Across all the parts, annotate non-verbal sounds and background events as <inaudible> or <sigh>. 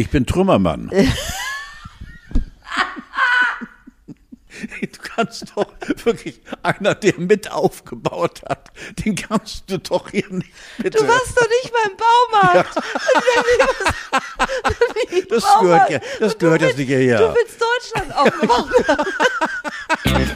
Ich bin Trümmermann. <laughs> Du kannst doch wirklich einer, der mit aufgebaut hat, den kannst du doch hier nicht. Bitte. Du warst doch nicht beim Baumarkt. Ja. <laughs> <laughs> das gehört ja, das gehört jetzt nicht hierher. Du willst Deutschland aufmachen. Er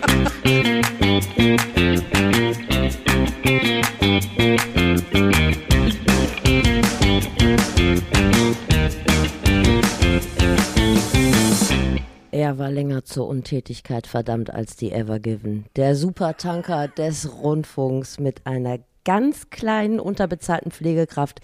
länger zur Untätigkeit verdammt als die Ever Given. Der Supertanker des Rundfunks mit einer ganz kleinen unterbezahlten Pflegekraft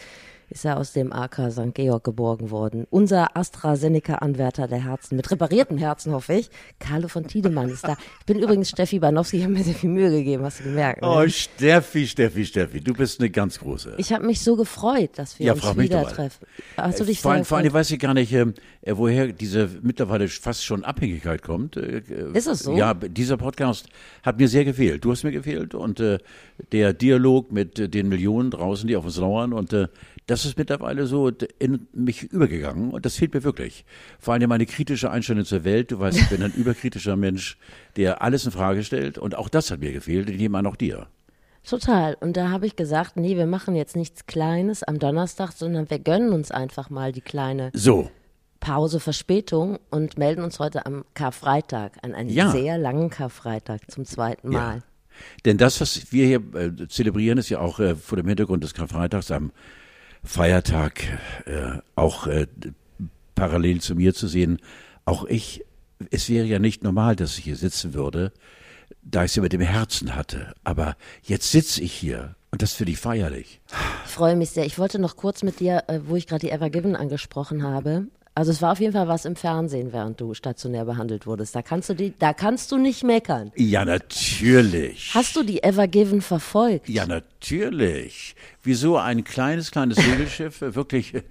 ist er aus dem AK St. Georg geborgen worden. Unser AstraZeneca-Anwärter der Herzen, mit reparierten Herzen hoffe ich, Carlo von Tiedemann ist da. Ich bin übrigens Steffi Banowski, ich habe mir sehr viel Mühe gegeben, hast du gemerkt. Ne? Oh, Steffi, Steffi, Steffi, du bist eine ganz große. Ich habe mich so gefreut, dass wir Ja, uns wieder treffen. Hast du Äh, dich vor, allem, vor allem weiß ich gar nicht, äh, woher diese mittlerweile fast schon Abhängigkeit kommt. Äh, Ist es so? Ja, dieser Podcast hat mir sehr gefehlt. Du hast mir gefehlt und äh, der Dialog mit äh, den Millionen draußen, die auf uns lauern und äh, das ist mittlerweile so in mich übergegangen und das fehlt mir wirklich. Vor allem meine kritische Einstellung zur Welt. Du weißt, ich bin ein <laughs> überkritischer Mensch, der alles in Frage stellt und auch das hat mir gefehlt, ich nehme an, auch dir. Total. Und da habe ich gesagt, nee, wir machen jetzt nichts Kleines am Donnerstag, sondern wir gönnen uns einfach mal die kleine So, Pause Verspätung und melden uns heute am Karfreitag, an einem Ja. sehr langen Karfreitag zum zweiten Ja. Mal. Denn das, was wir hier äh, zelebrieren, ist ja auch äh, vor dem Hintergrund des Karfreitags am Feiertag äh, auch äh, parallel zu mir zu sehen. Auch ich, es wäre ja nicht normal, dass ich hier sitzen würde, da ich es ja mit dem Herzen hatte. Aber jetzt sitze ich hier und das finde ich feierlich. Ich freue mich sehr. Ich wollte noch kurz mit dir, äh, wo ich gerade die Ever Given angesprochen habe. Also es war auf jeden Fall was im Fernsehen, während du stationär behandelt wurdest. Da kannst du die, da kannst du nicht meckern. Ja, natürlich. Hast du die Ever Given verfolgt? Ja, natürlich. Wieso ein kleines, kleines <laughs> Segelschiff wirklich äh,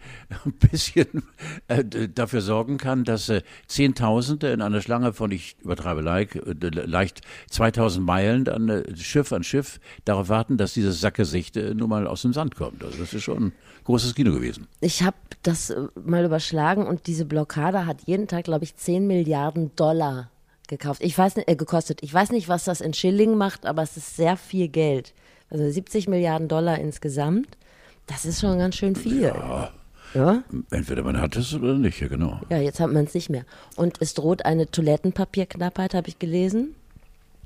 ein bisschen äh, dafür sorgen kann, dass äh, Zehntausende in einer Schlange von, ich übertreibe leicht, äh, leicht 2000 Meilen dann äh, Schiff an Schiff darauf warten, dass dieses Sackgesicht nun mal aus dem Sand kommt. Also das ist schon großes Kino gewesen. Ich habe das äh, mal überschlagen und diese Blockade hat jeden Tag, glaube ich, 10 Milliarden Dollar gekauft. Ich weiß nicht, äh, gekostet. Ich weiß nicht, was das in Schilling macht, aber es ist sehr viel Geld. Also 70 Milliarden Dollar insgesamt. Das ist schon ganz schön viel. Ja. Ja, Entweder man hat es oder nicht, ja genau. jetzt hat man es nicht mehr. Und es droht eine Toilettenpapierknappheit, habe ich gelesen,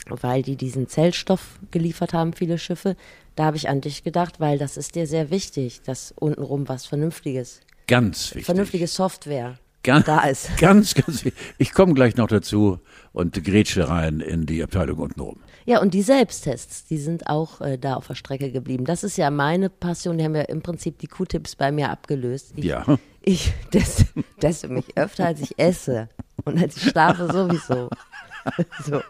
weil die diesen Zellstoff geliefert haben, viele Schiffe. Da habe ich an dich gedacht, weil das ist dir sehr wichtig, dass untenrum was Vernünftiges Ganz wichtig. vernünftige Software ganz, da ist. <laughs> Ganz, ganz wichtig. Ich komme gleich noch dazu und grätsche rein in die Abteilung untenrum. Ja, und die Selbsttests, die sind auch äh, da auf der Strecke geblieben. Das ist ja meine Passion. Die haben ja im Prinzip die Q-Tips bei mir abgelöst. Ich, Ja. Ich <laughs> teste, teste mich öfter, als ich esse. Und als ich schlafe sowieso. <laughs> so.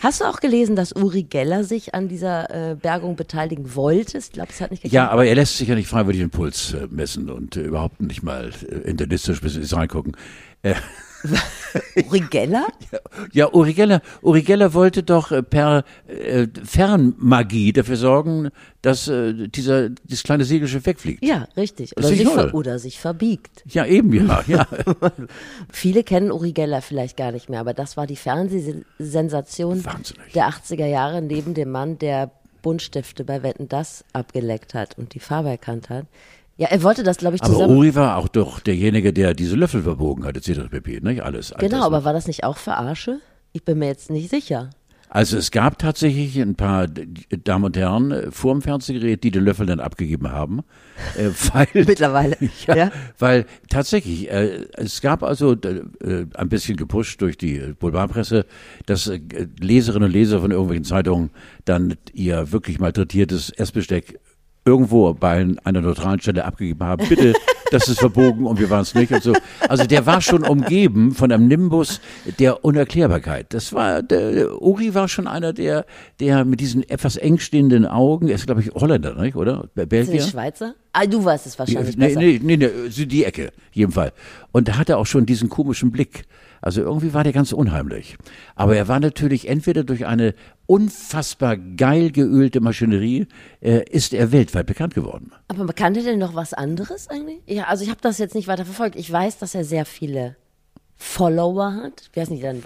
Hast du auch gelesen, dass Uri Geller sich an dieser äh, Bergung beteiligen wollte? Ich glaube, es hat nicht geklappt. Ja, aber er lässt sich ja nicht freiwillig den Puls äh, messen und äh, überhaupt nicht mal äh, internistisch bis ins reingucken. <laughs> Uri Geller? ja, Uri Geller, Uri Geller wollte doch äh, per äh, Fernmagie dafür sorgen, dass äh, dieser dieses kleine Segelschiff wegfliegt. Ja, richtig. Oder sich, oder sich verbiegt. Ja, eben, ja, <laughs> ja. Viele kennen Uri Geller vielleicht gar nicht mehr, aber das war die Fernsehsensation Wahnsinnig. der 80er Jahre neben dem Mann, der Buntstifte bei Wetten das abgeleckt hat und die Farbe erkannt hat. Ja, er wollte das, glaube ich, Aber zusammen. Uri war auch doch derjenige, der diese Löffel verbogen hat, etc. pp. Nicht alles. all genau, aber war das nicht auch Verarsche? Ich bin mir jetzt nicht sicher. Also es gab tatsächlich ein paar Damen und Herren äh, vor dem Fernsehgerät, die den Löffel dann abgegeben haben, äh, <laughs> weil Mittlerweile. <laughs> Ja, ja? weil tatsächlich, äh, es gab also äh, ein bisschen gepusht durch die Boulevardpresse, dass äh, Leserinnen und Leser von irgendwelchen Zeitungen dann ihr wirklich malträtiertes Essbesteck irgendwo bei einer neutralen Stelle abgegeben haben. Bitte, <laughs> das ist verbogen und wir waren es nicht und so. Also der war schon umgeben von einem Nimbus der Unerklärbarkeit. Das war, der, Uri war schon einer, der, der mit diesen etwas eng stehenden Augen, er ist glaube ich Holländer, nicht, oder? Ist er Belgier? nicht Schweizer? Ah, du weißt es wahrscheinlich nee, besser. nee, nee, nee, die Ecke, jeden Fall. Und da hatte er auch schon diesen komischen Blick. Also irgendwie war der ganz unheimlich. Aber er war natürlich entweder durch eine unfassbar geil geölte Maschinerie, äh, ist er weltweit bekannt geworden. Aber kannte der noch was anderes eigentlich? Ja, also ich habe das jetzt nicht weiter verfolgt. Ich weiß, dass er sehr viele Follower hat. Wie heißen die dann?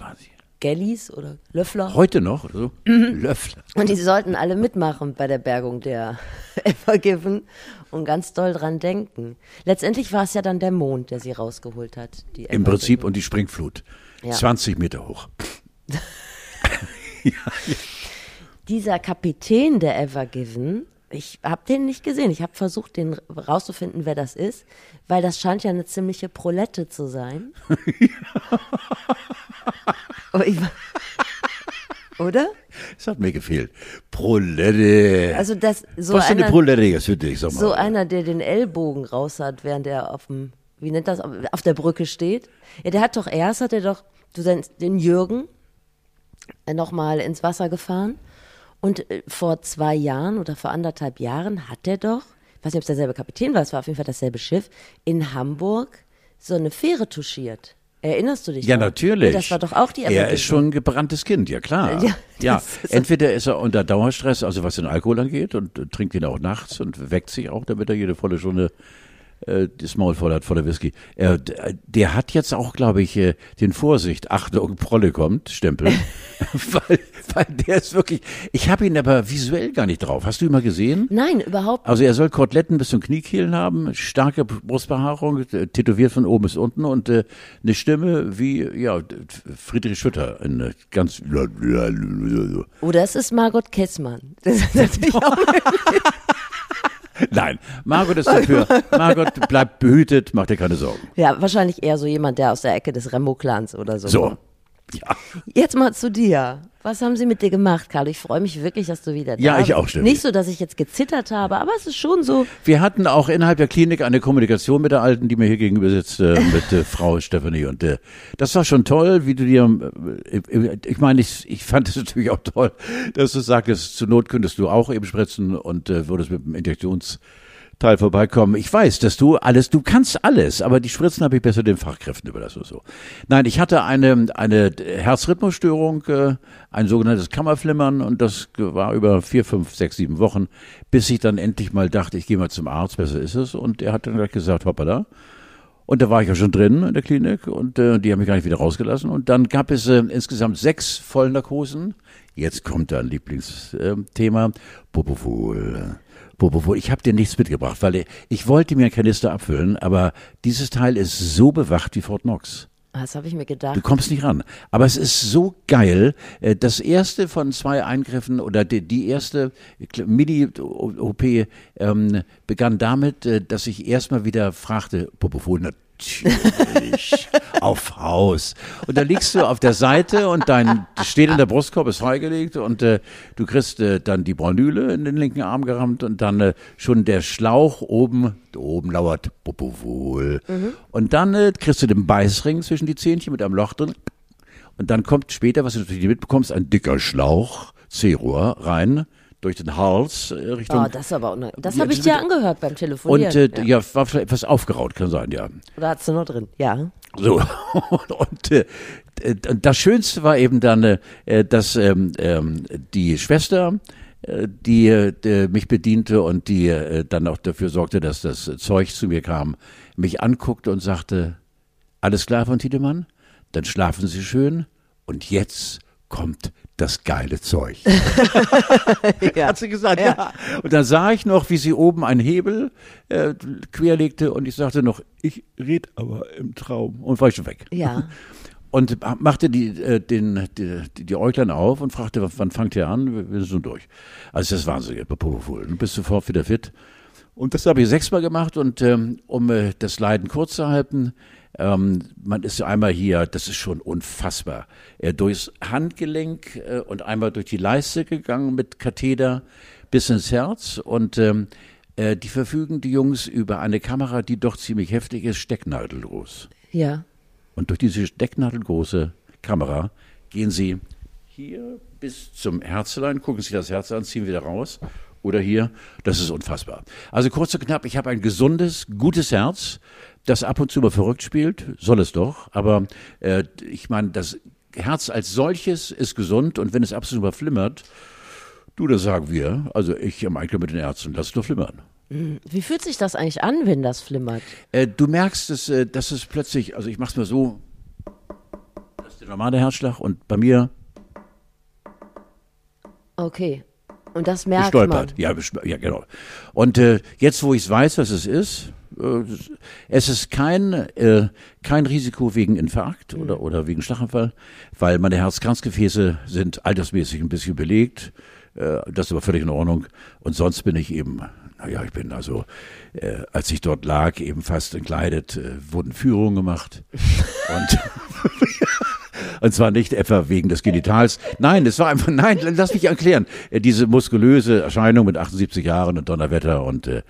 Gellies oder Löffler? Heute noch, oder so? Löffler. Und die sollten alle mitmachen bei der Bergung der <laughs> Evergiven und ganz doll dran denken. Letztendlich war es ja dann der Mond, der sie rausgeholt hat. Die Im Prinzip und die Springflut. Ja. 20 Meter hoch. <laughs> Dieser Kapitän der Evergiven, ich habe den nicht gesehen. Ich habe versucht, den rauszufinden, wer das ist, weil das scheint ja eine ziemliche Prolette zu sein. Ich, <laughs> oder? Das hat mir gefehlt. Prolette. Also das so Was denn eine einer, Prolette jetzt für dich, sag mal? so einer, der den Ellbogen raus hat, während er auf dem, wie nennt das, auf der Brücke steht. Ja, der hat doch erst, hat er doch, du den, den Jürgen nochmal ins Wasser gefahren. Und äh, vor zwei Jahren oder vor anderthalb Jahren hat er doch, ich weiß nicht, ob es derselbe Kapitän war, es war auf jeden Fall dasselbe Schiff, in Hamburg so eine Fähre touchiert. Erinnerst du dich? Ja, noch? natürlich. Das war doch auch die Er Evergiven. ist schon ein gebranntes Kind, ja klar. <laughs> Ja, Ja, entweder ist er unter Dauerstress, also was den Alkohol angeht, und trinkt ihn auch nachts und weckt sich auch, damit er jede volle Stunde äh, das Maul voll hat voller Whisky. Er, d- der hat jetzt auch, glaube ich, äh, den Vorsicht, Achtung, Prolle kommt, Stempel, <laughs> weil, weil der ist wirklich, ich habe ihn aber visuell gar nicht drauf. Hast du ihn mal gesehen? Nein, überhaupt Also er soll Koteletten bis zum Kniekehlen haben, starke Brustbehaarung, äh, tätowiert von oben bis unten und äh, eine Stimme wie ja Friedrich Schütter, in, äh, ganz Oder es ist Margot Kessmann. Das ist natürlich <laughs> auch <laughs> Nein, Margot ist dafür. Margot bleibt behütet, mach dir keine Sorgen. Ja, wahrscheinlich eher so jemand, der aus der Ecke des Rembo-Clans oder so. So. kommt. <laughs> Ja. Jetzt mal zu dir. Was haben sie mit dir gemacht, Carlo? Ich freue mich wirklich, dass du wieder da Ja, ich bist. auch, Steffi. Nicht so, dass ich jetzt gezittert habe, aber es ist schon so. Wir hatten auch innerhalb der Klinik eine Kommunikation mit der Alten, die mir hier gegenüber sitzt, äh, <laughs> mit äh, Frau Stephanie. Und äh, das war schon toll, wie du dir, äh, ich meine, ich, ich fand es natürlich auch toll, dass du sagtest, zur Not könntest du auch eben spritzen und äh, würdest mit dem Injektionsteil vorbeikommen. Ich weiß, dass du alles, du kannst alles, aber die Spritzen habe ich besser den Fachkräften überlassen so. Nein, ich hatte eine, eine Herzrhythmusstörung, äh, ein sogenanntes Kammerflimmern und das war über vier, fünf, sechs, sieben Wochen, bis ich dann endlich mal dachte, ich gehe mal zum Arzt, besser ist es. Und er hat dann gleich gesagt, hoppala. Und da war ich ja schon drin in der Klinik und äh, die haben mich gar nicht wieder rausgelassen. Und dann gab es äh, insgesamt sechs Vollnarkosen. Jetzt kommt dein Lieblingsthema, Propofol. Propofol. Ich habe dir nichts mitgebracht, weil ich wollte mir einen Kanister abfüllen, aber dieses Teil ist so bewacht wie Fort Knox. Das habe ich mir gedacht. Du kommst nicht ran. Aber es ist so geil. Äh, Das erste von zwei Eingriffen oder die, die erste Mini-OP ähm, begann damit, äh, dass ich erstmal wieder fragte, Propofol, natürlich, auf Haus. Und da liegst du auf der Seite und dein steht in der Brustkorb ist freigelegt und äh, du kriegst äh, dann die Braunüle in den linken Arm gerammt und dann äh, schon der Schlauch oben, oben lauert Propofol. Und dann äh, kriegst du den Beißring zwischen die Zähnchen mit einem Loch drin. Und dann kommt später, was du natürlich mitbekommst, ein dicker Schlauch, C-Rohr rein durch den Hals äh, Richtung. Oh, das aber unheimlich. Das Ja, habe ich das dir angehört beim Telefonieren. und äh, ja. war vielleicht etwas aufgeraut, kann sein, ja. Oder hast du noch drin? Ja. So, <laughs> und äh, äh, das Schönste war eben dann, äh, dass ähm, ähm, die Schwester, äh, die äh, mich bediente und die äh, dann auch dafür sorgte, dass das Zeug zu mir kam, mich anguckte und sagte, alles klar von Tiedemann? Dann schlafen Sie schön und jetzt kommt das geile Zeug. <laughs> <laughs> ja. Hat sie gesagt, ja. Und dann sah ich noch, wie sie oben einen Hebel äh, querlegte und ich sagte noch, ich red aber im Traum und war ich schon weg. Ja. <laughs> Und machte die, äh, den, die, die, Äuglein auf und fragte, wann fangt ihr an? Wir, sind schon durch. Also das ist wahnsinnig. Du bist sofort wieder fit. Und das habe ich sechsmal gemacht und ähm, um äh, das Leiden kurz zu halten, ähm, man ist einmal hier, das ist schon unfassbar, äh, durchs Handgelenk äh, und einmal durch die Leiste gegangen mit Katheter bis ins Herz und ähm, äh, die verfügen die Jungs über eine Kamera, die doch ziemlich heftig ist, stecknadelgroß. Ja. Und durch diese stecknadelgroße Kamera gehen Sie hier bis zum Herzlein, gucken sich das Herz an, ziehen wieder raus oder hier. Das ist unfassbar. Also kurz und knapp, ich habe ein gesundes, gutes Herz, das ab und zu mal verrückt spielt, soll es doch. Aber äh, ich meine, das Herz als solches ist gesund und wenn es ab und zu mal flimmert, du, das sagen wir, also ich am Einklang mit den Ärzten, lass es nur flimmern. Wie fühlt sich das eigentlich an, wenn das flimmert? Äh, du merkst, dass, äh, dass es plötzlich, also ich mach's mal so, das ist der normale Herzschlag und bei mir Okay. Und das merkt gestolpert. man. Ja, ja, genau. Und äh, jetzt, wo ich weiß, was es ist, es ist kein, äh, kein Risiko wegen Infarkt oder, oder wegen Schlaganfall, weil meine Herzkranzgefäße sind altersmäßig ein bisschen belegt. Äh, das ist aber völlig in Ordnung. Und sonst bin ich eben, naja, ich bin also, äh, als ich dort lag, eben fast entkleidet, äh, wurden Führungen gemacht. <laughs> Und <laughs> und zwar nicht etwa wegen des Genitals. Nein, es war einfach, <laughs> nein, lass mich erklären. Äh, Diese muskulöse Erscheinung mit 78 Jahren und Donnerwetter und äh,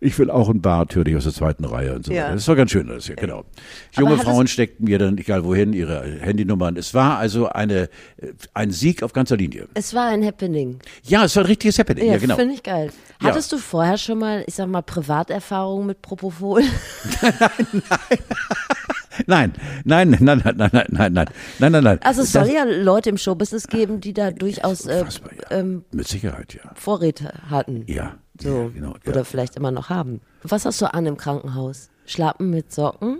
ich will auch ein Bart, höre ich aus der zweiten Reihe und so Ja. weiter. Das war ganz schön, das hier, genau. Junge Frauen steckten mir dann, egal wohin, ihre Handynummern. Es war also eine, äh, ein Sieg auf ganzer Linie. Es war ein Happening. Ja, es war ein richtiges Happening, ja, Ja, genau. finde ich geil. Ja. Hattest du vorher schon mal, ich sag mal, Privaterfahrungen mit Propofol? <laughs> <laughs> Nein, nein, nein, nein, nein, nein, nein, nein, nein, nein, nein. Also es soll Das- ja Leute im Showbusiness geben, die da durchaus äh, ja. ähm, Mit Sicherheit, ja. Vorräte hatten. Ja, So. ja, genau. Ja. Oder vielleicht immer noch haben. Was hast du an im Krankenhaus? Schlappen mit Socken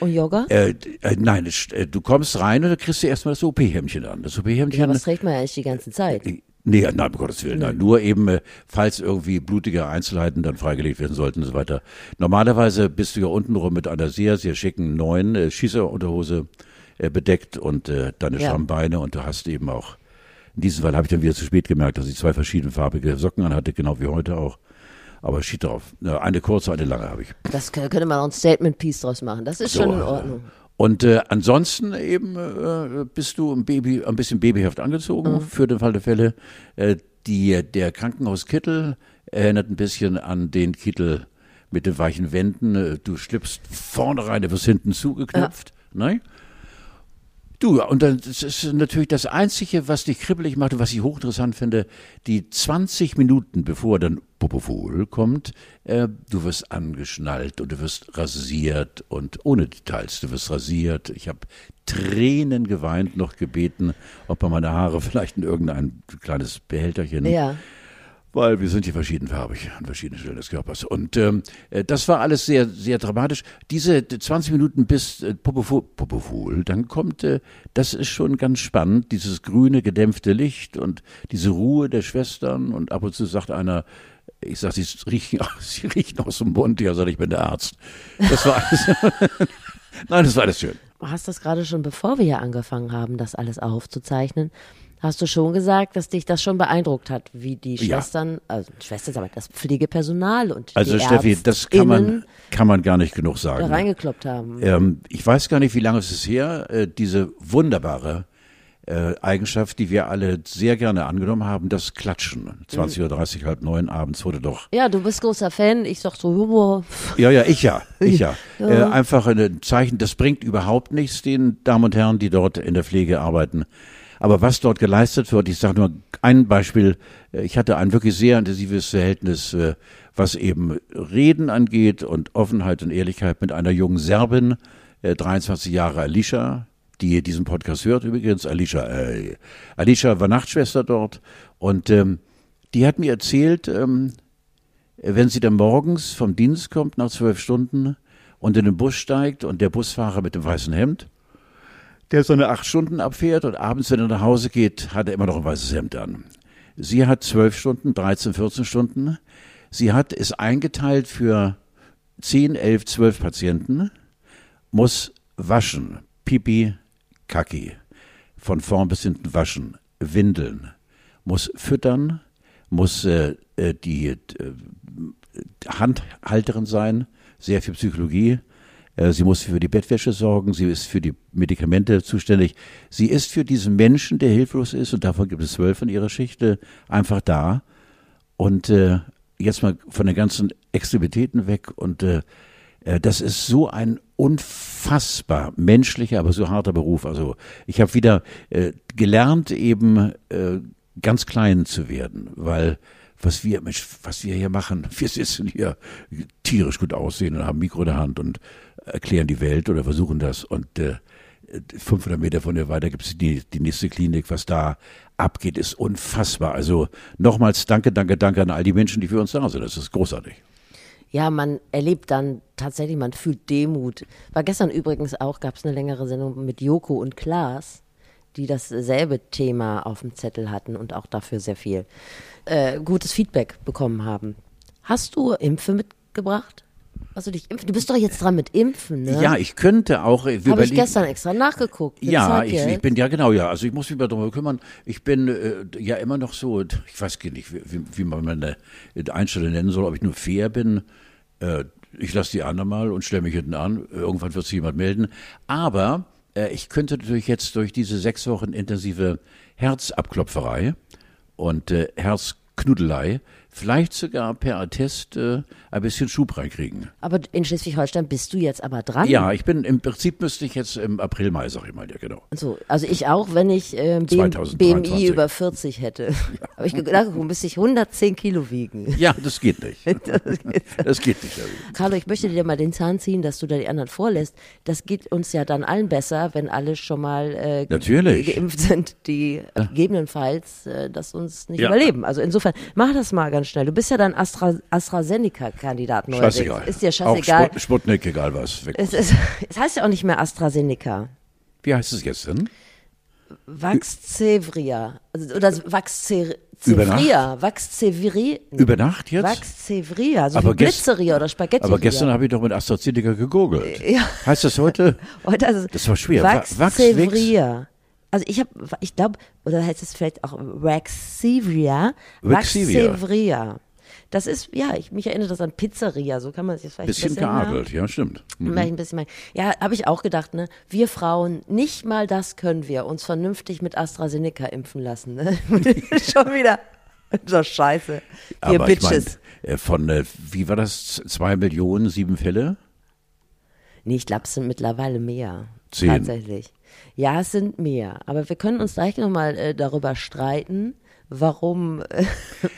und Yoga? Äh, äh, nein, äh, du kommst rein und dann kriegst du erstmal das OP-Hemdchen an. Das OP-Hemdchen. Ja, was trägt man ja eigentlich die ganze Zeit? Nee, nein, um Gottes Willen, nein. Nur eben, äh, falls irgendwie blutige Einzelheiten dann freigelegt werden sollten und so weiter. Normalerweise bist du ja untenrum mit einer sehr, sehr schicken neuen äh, Schießerunterhose äh, bedeckt und äh, deine Ja. Schrammbeine und du hast eben auch, in diesem Fall habe ich dann wieder zu spät gemerkt, dass ich zwei verschiedenfarbige Socken anhatte, genau wie heute auch. Aber schied drauf. Eine kurze, eine lange habe ich. Das kö- könnte man auch ein Statement-Piece draus machen. Das ist So, schon in Ordnung. Und äh, ansonsten eben äh, bist du ein Baby, ein bisschen babyhaft angezogen für den Fall der Fälle. Äh, die, der Krankenhauskittel erinnert ein bisschen an den Kittel mit den weichen Wänden. Äh, Du schlüpfst vorne rein, du wirst hinten zugeknöpft. Ne? Du, und dann ist natürlich das Einzige, was dich kribbelig macht und was ich hochinteressant finde, die 20 Minuten, bevor dann Popofol kommt, äh, du wirst angeschnallt und du wirst rasiert und ohne Details, du wirst rasiert. Ich habe Tränen geweint, noch gebeten, ob man meine Haare <laughs> vielleicht in irgendein kleines Behälterchen Ja. Weil wir sind hier verschiedenfarbig an verschiedenen Stellen des Körpers. Und ähm, äh, das war alles sehr, sehr dramatisch. Diese äh, 20 Minuten bis äh, Popofol, Popofol, dann kommt, äh, das ist schon ganz spannend, dieses grüne, gedämpfte Licht und diese Ruhe der Schwestern und ab und zu sagt einer, ich sag, sie riechen, <laughs> sie riechen aus dem Mund, ja, sag ich, ich bin der Arzt. Das war alles, <laughs> nein, das war alles schön. Du hast das gerade schon, bevor wir hier angefangen haben, das alles aufzuzeichnen, hast du schon gesagt, dass dich das schon beeindruckt hat, wie die Ja. Schwestern, also Schwestern, aber das Pflegepersonal und Also die Steffi, das kann man, kann man gar nicht genug da sagen. reingekloppt haben. Ähm, ich weiß gar nicht, wie lange es ist her, äh, diese wunderbare äh, Eigenschaft, die wir alle sehr gerne angenommen haben, das Klatschen. 20.30 Uhr, halb neun abends wurde doch. Ja, du bist großer Fan. Ich sag so, boah, Ja, ja, ich ja, ich ja. <laughs> Äh, einfach ein Zeichen, das bringt überhaupt nichts den Damen und Herren, die dort in der Pflege arbeiten. Aber was dort geleistet wird, ich sage nur ein Beispiel, äh, ich hatte ein wirklich sehr intensives Verhältnis, äh, was eben Reden angeht und Offenheit und Ehrlichkeit mit einer jungen Serbin, äh, 23 Jahre Alicia, die diesen Podcast hört übrigens, Alicia, äh, Alicia war Nachtschwester dort und ähm, die hat mir erzählt, ähm, wenn sie dann morgens vom Dienst kommt nach zwölf Stunden und in den Bus steigt und der Busfahrer mit dem weißen Hemd, der so eine acht Stunden abfährt und abends, wenn er nach Hause geht, hat er immer noch ein weißes Hemd an. Sie hat zwölf Stunden, 13, 14 Stunden. Sie hat es eingeteilt für zehn, elf, zwölf Patienten, muss waschen, Pipi, Kaki, von vorn bis hinten waschen, windeln, muss füttern, muss äh, äh, die äh, Handhalterin sein, sehr viel Psychologie. Äh, Sie muss für die Bettwäsche sorgen, sie ist für die Medikamente zuständig. Sie ist für diesen Menschen, der hilflos ist, und davon gibt es zwölf in ihrer Schicht, einfach da. Und äh, jetzt mal von den ganzen Extremitäten weg. Und äh, äh, das ist so ein unfassbar menschlicher, aber so harter Beruf. Also ich habe wieder äh, gelernt, eben äh, ganz klein zu werden, weil was wir, Mensch, was wir hier machen. <laughs> Wir sitzen hier tierisch gut aussehen und haben Mikro in der Hand und erklären die Welt oder versuchen das. Und äh, 500 Meter von hier weiter gibt es die, die nächste Klinik. Was da abgeht, ist unfassbar. Also nochmals danke, danke, danke an all die Menschen, die für uns da sind. Das ist großartig. Ja, man erlebt dann tatsächlich, man fühlt Demut. War gestern übrigens auch, gab es eine längere Sendung mit Joko und Klaas, die dasselbe Thema auf dem Zettel hatten und auch dafür sehr viel äh, gutes Feedback bekommen haben. Hast du Impfe mitgebracht? Hast du dich impfen? Du bist doch jetzt dran mit Impfen, ne? Ja, ich könnte auch. Habe ich gestern extra nachgeguckt. Ja, ich, ich, bin ja genau, ja. Also ich muss mich mal darum kümmern. Ich bin äh, ja immer noch so, ich weiß gar nicht, wie, wie man meine Einstellung nennen soll, ob ich nur fair bin. Äh, ich lasse die anderen mal und stelle mich hinten an. Irgendwann wird sich jemand melden. Aber äh, ich könnte natürlich jetzt durch diese sechs Wochen intensive Herzabklopferei und äh, Herzknudelei vielleicht sogar per Attest äh, ein bisschen Schub reinkriegen. Aber in Schleswig-Holstein bist du jetzt aber dran? Ja, ich bin im Prinzip müsste ich jetzt im April, Mai, sag ich mal, ja genau. Also, also ich auch, wenn ich äh, BMI über 40 hätte. <laughs> Ja. Aber ich du müsste ich 110 Kilo wiegen. Ja, das geht nicht. <laughs> das geht nicht. Carlo, ich möchte dir mal den Zahn ziehen, dass du da die anderen vorlässt. Das geht uns ja dann allen besser, wenn alle schon mal äh, Natürlich. geimpft sind, die ja. gegebenenfalls äh, das uns nicht ja. überleben. Also insofern, mach das mal ganz schnell. Du bist ja dann Astra, AstraZeneca-Kandidat neuerdings. Scheißegal. Ist dir scheißegal. Auch Sput Sputnik, egal was. Es, es, es heißt ja auch nicht mehr AstraZeneca. Wie heißt es jetzt denn? Vaxzevria. Also, oder Vaxzevria. Vaxzevria. Über Nacht jetzt? Vaxzevria. So aber wie Blitzeria oder Spaghetti. Aber gestern habe ich doch mit AstraZeneca gegoogelt. Ja. Heißt das heute? <laughs> heute also das war schwer. Vaxzevria. Also ich habe, ich glaube, oder heißt es vielleicht auch Vaxivria? Vaxivria. Das ist, ja, ich, mich erinnert das an Pizzeria, so kann man sich das vielleicht bisschen geadelt, ja, stimmt. Mhm. Ein bisschen ja, habe ich auch gedacht, ne? Wir Frauen, nicht mal das können wir, uns vernünftig mit AstraZeneca impfen lassen, ne? <laughs> Schon wieder. So scheiße. Wir Bitches. Ich mein, äh, von, äh, wie war das? Zwei Millionen, sieben Fälle? Nee, ich glaube, es sind mittlerweile mehr. Zehn. Tatsächlich. Ja, es sind mehr. Aber wir können uns gleich nochmal äh, darüber streiten, warum äh,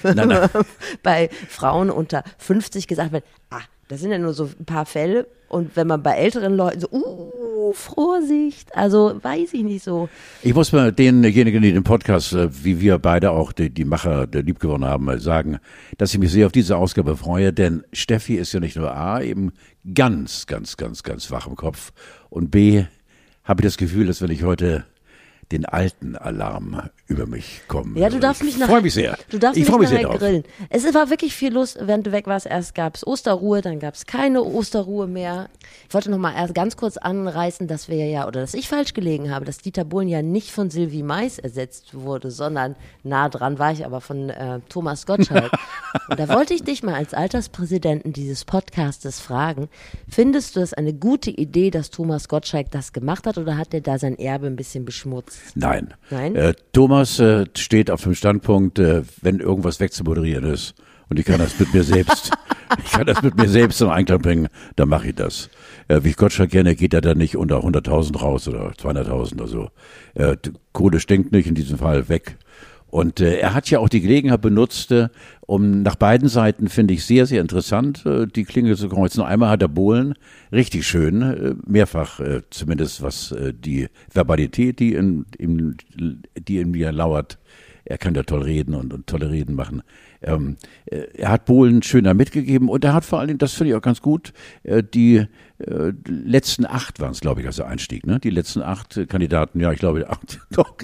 nein, nein. <laughs> bei Frauen unter 50 gesagt wird, ah, das sind ja nur so ein paar Fälle. Und wenn man bei älteren Leuten so, uh, Vorsicht, also weiß ich nicht so. Ich muss mal denjenigen, die den Podcast, äh, wie wir beide auch, die, die Macher der liebgewonnen haben, sagen, dass ich mich sehr auf diese Ausgabe freue, denn Steffi ist ja nicht nur A, eben ganz, ganz, ganz, ganz wach im Kopf und B, habe ich das Gefühl, dass wenn ich heute den alten Alarm über mich kommen. Ja, du darfst mich nach. freue mich sehr. Du darfst ich mich nachher grillen. Es war wirklich viel los, während du weg warst. Erst gab es Osterruhe, dann gab es keine Osterruhe mehr. Ich wollte noch mal erst ganz kurz anreißen, dass wir ja, oder dass ich falsch gelegen habe, dass Dieter Bohlen ja nicht von Sylvie Mais ersetzt wurde, sondern nah dran war ich aber von äh, Thomas Gottschalk. <laughs> Und da wollte ich dich mal als Alterspräsidenten dieses Podcastes fragen, findest du das eine gute Idee, dass Thomas Gottschalk das gemacht hat oder hat er da sein Erbe ein bisschen beschmutzt? Nein. Nein? Äh, Thomas äh, steht auf dem Standpunkt, äh, wenn irgendwas wegzumoderieren ist und ich kann das mit mir selbst, <laughs> ich kann das mit mir selbst in Einklang bringen, dann mache ich das. Äh, wie ich Gottschalk kenne, geht er dann nicht unter 100.000 raus oder 200.000 oder so. Äh, Kohle stinkt nicht, in diesem Fall weg. Und äh, er hat ja auch die Gelegenheit benutzt, äh, um nach beiden Seiten, finde ich, sehr, sehr interessant, äh, die Klinge zu kreuzen. Einmal hat er Bohlen richtig schön, äh, mehrfach äh, zumindest was äh, die Verbalität, die in, in, die in mir lauert, er kann ja toll reden und, und tolle Reden machen. Ähm, äh, er hat Bohlen schöner mitgegeben und er hat vor allen Dingen, das finde ich auch ganz gut, äh, die äh, letzten acht waren es, glaube ich, als er einstieg. Ne? Die letzten acht Kandidaten, ja, ich glaube, <laughs> acht, doch,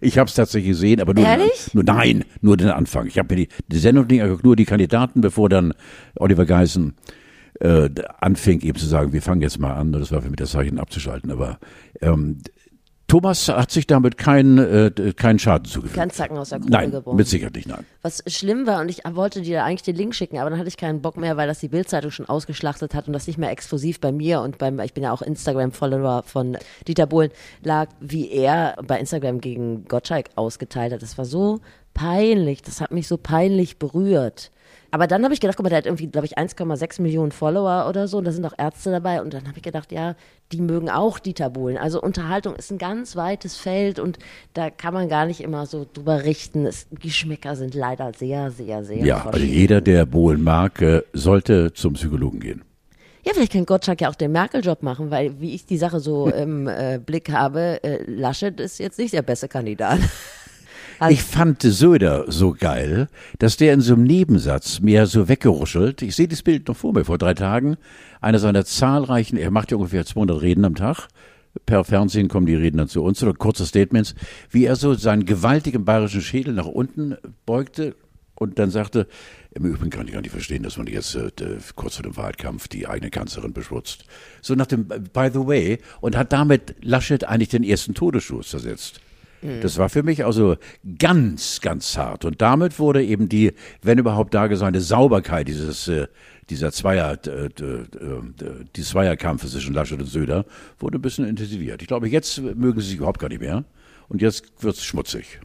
ich habe es tatsächlich gesehen, aber nur, Ehrlich? nur nein, nur den Anfang. Ich habe mir die, die Sendung nicht nur die Kandidaten, bevor dann Oliver Geissen äh, anfing eben zu sagen, wir fangen jetzt mal an, das war für mich das Zeichen abzuschalten, aber ähm, Thomas hat sich damit keinen äh, keinen Schaden zugefügt. Kein Zacken aus der Krone nein, geboren. mit Sicherheit nicht, nein. Was schlimm war, und ich wollte dir eigentlich den Link schicken, aber dann hatte ich keinen Bock mehr, weil das die Bildzeitung schon ausgeschlachtet hat und das nicht mehr exklusiv bei mir und beim, ich bin ja auch Instagram-Follower von Dieter Bohlen, lag, wie er bei Instagram gegen Gottschalk ausgeteilt hat. Das war so peinlich, das hat mich so peinlich berührt aber dann habe ich gedacht, guck mal, der hat irgendwie, glaube ich, 1,6 Millionen Follower oder so. Und da sind auch Ärzte dabei. Und dann habe ich gedacht, ja, die mögen auch Dieter Bohlen. Also Unterhaltung ist ein ganz weites Feld und da kann man gar nicht immer so drüber richten. Es, Geschmäcker sind leider sehr, sehr, sehr Ja, also jeder, der Bohlen mag, äh, sollte zum Psychologen gehen. Ja, vielleicht kann Gottschalk ja auch den Merkel-Job machen, weil wie ich die Sache so <laughs> im äh, Blick habe, äh, Laschet ist jetzt nicht der beste Kandidat. Also ich fand Söder so geil, dass der in so einem Nebensatz mir so weggeruschelt. Ich sehe das Bild noch vor mir, vor drei Tagen. Einer seiner zahlreichen, er macht ja ungefähr 200 Reden am Tag. Per Fernsehen kommen die dann zu uns oder kurze Statements, wie er so seinen gewaltigen bayerischen Schädel nach unten beugte und dann sagte, im Übrigen kann ich gar nicht verstehen, dass man jetzt äh, kurz vor dem Wahlkampf die eigene Kanzlerin beschmutzt. So nach dem By the way und hat damit Laschet eigentlich den ersten Todesstoß zersetzt. Das war für mich also ganz, ganz hart. Und damit wurde eben die, wenn überhaupt da gesagte Sauberkeit dieses, äh, dieser Zweier, äh, die Zweierkampf zwischen Laschet und Söder, wurde ein bisschen intensiviert. Ich glaube, jetzt mögen sie sich überhaupt gar nicht mehr. Und jetzt wird es schmutzig.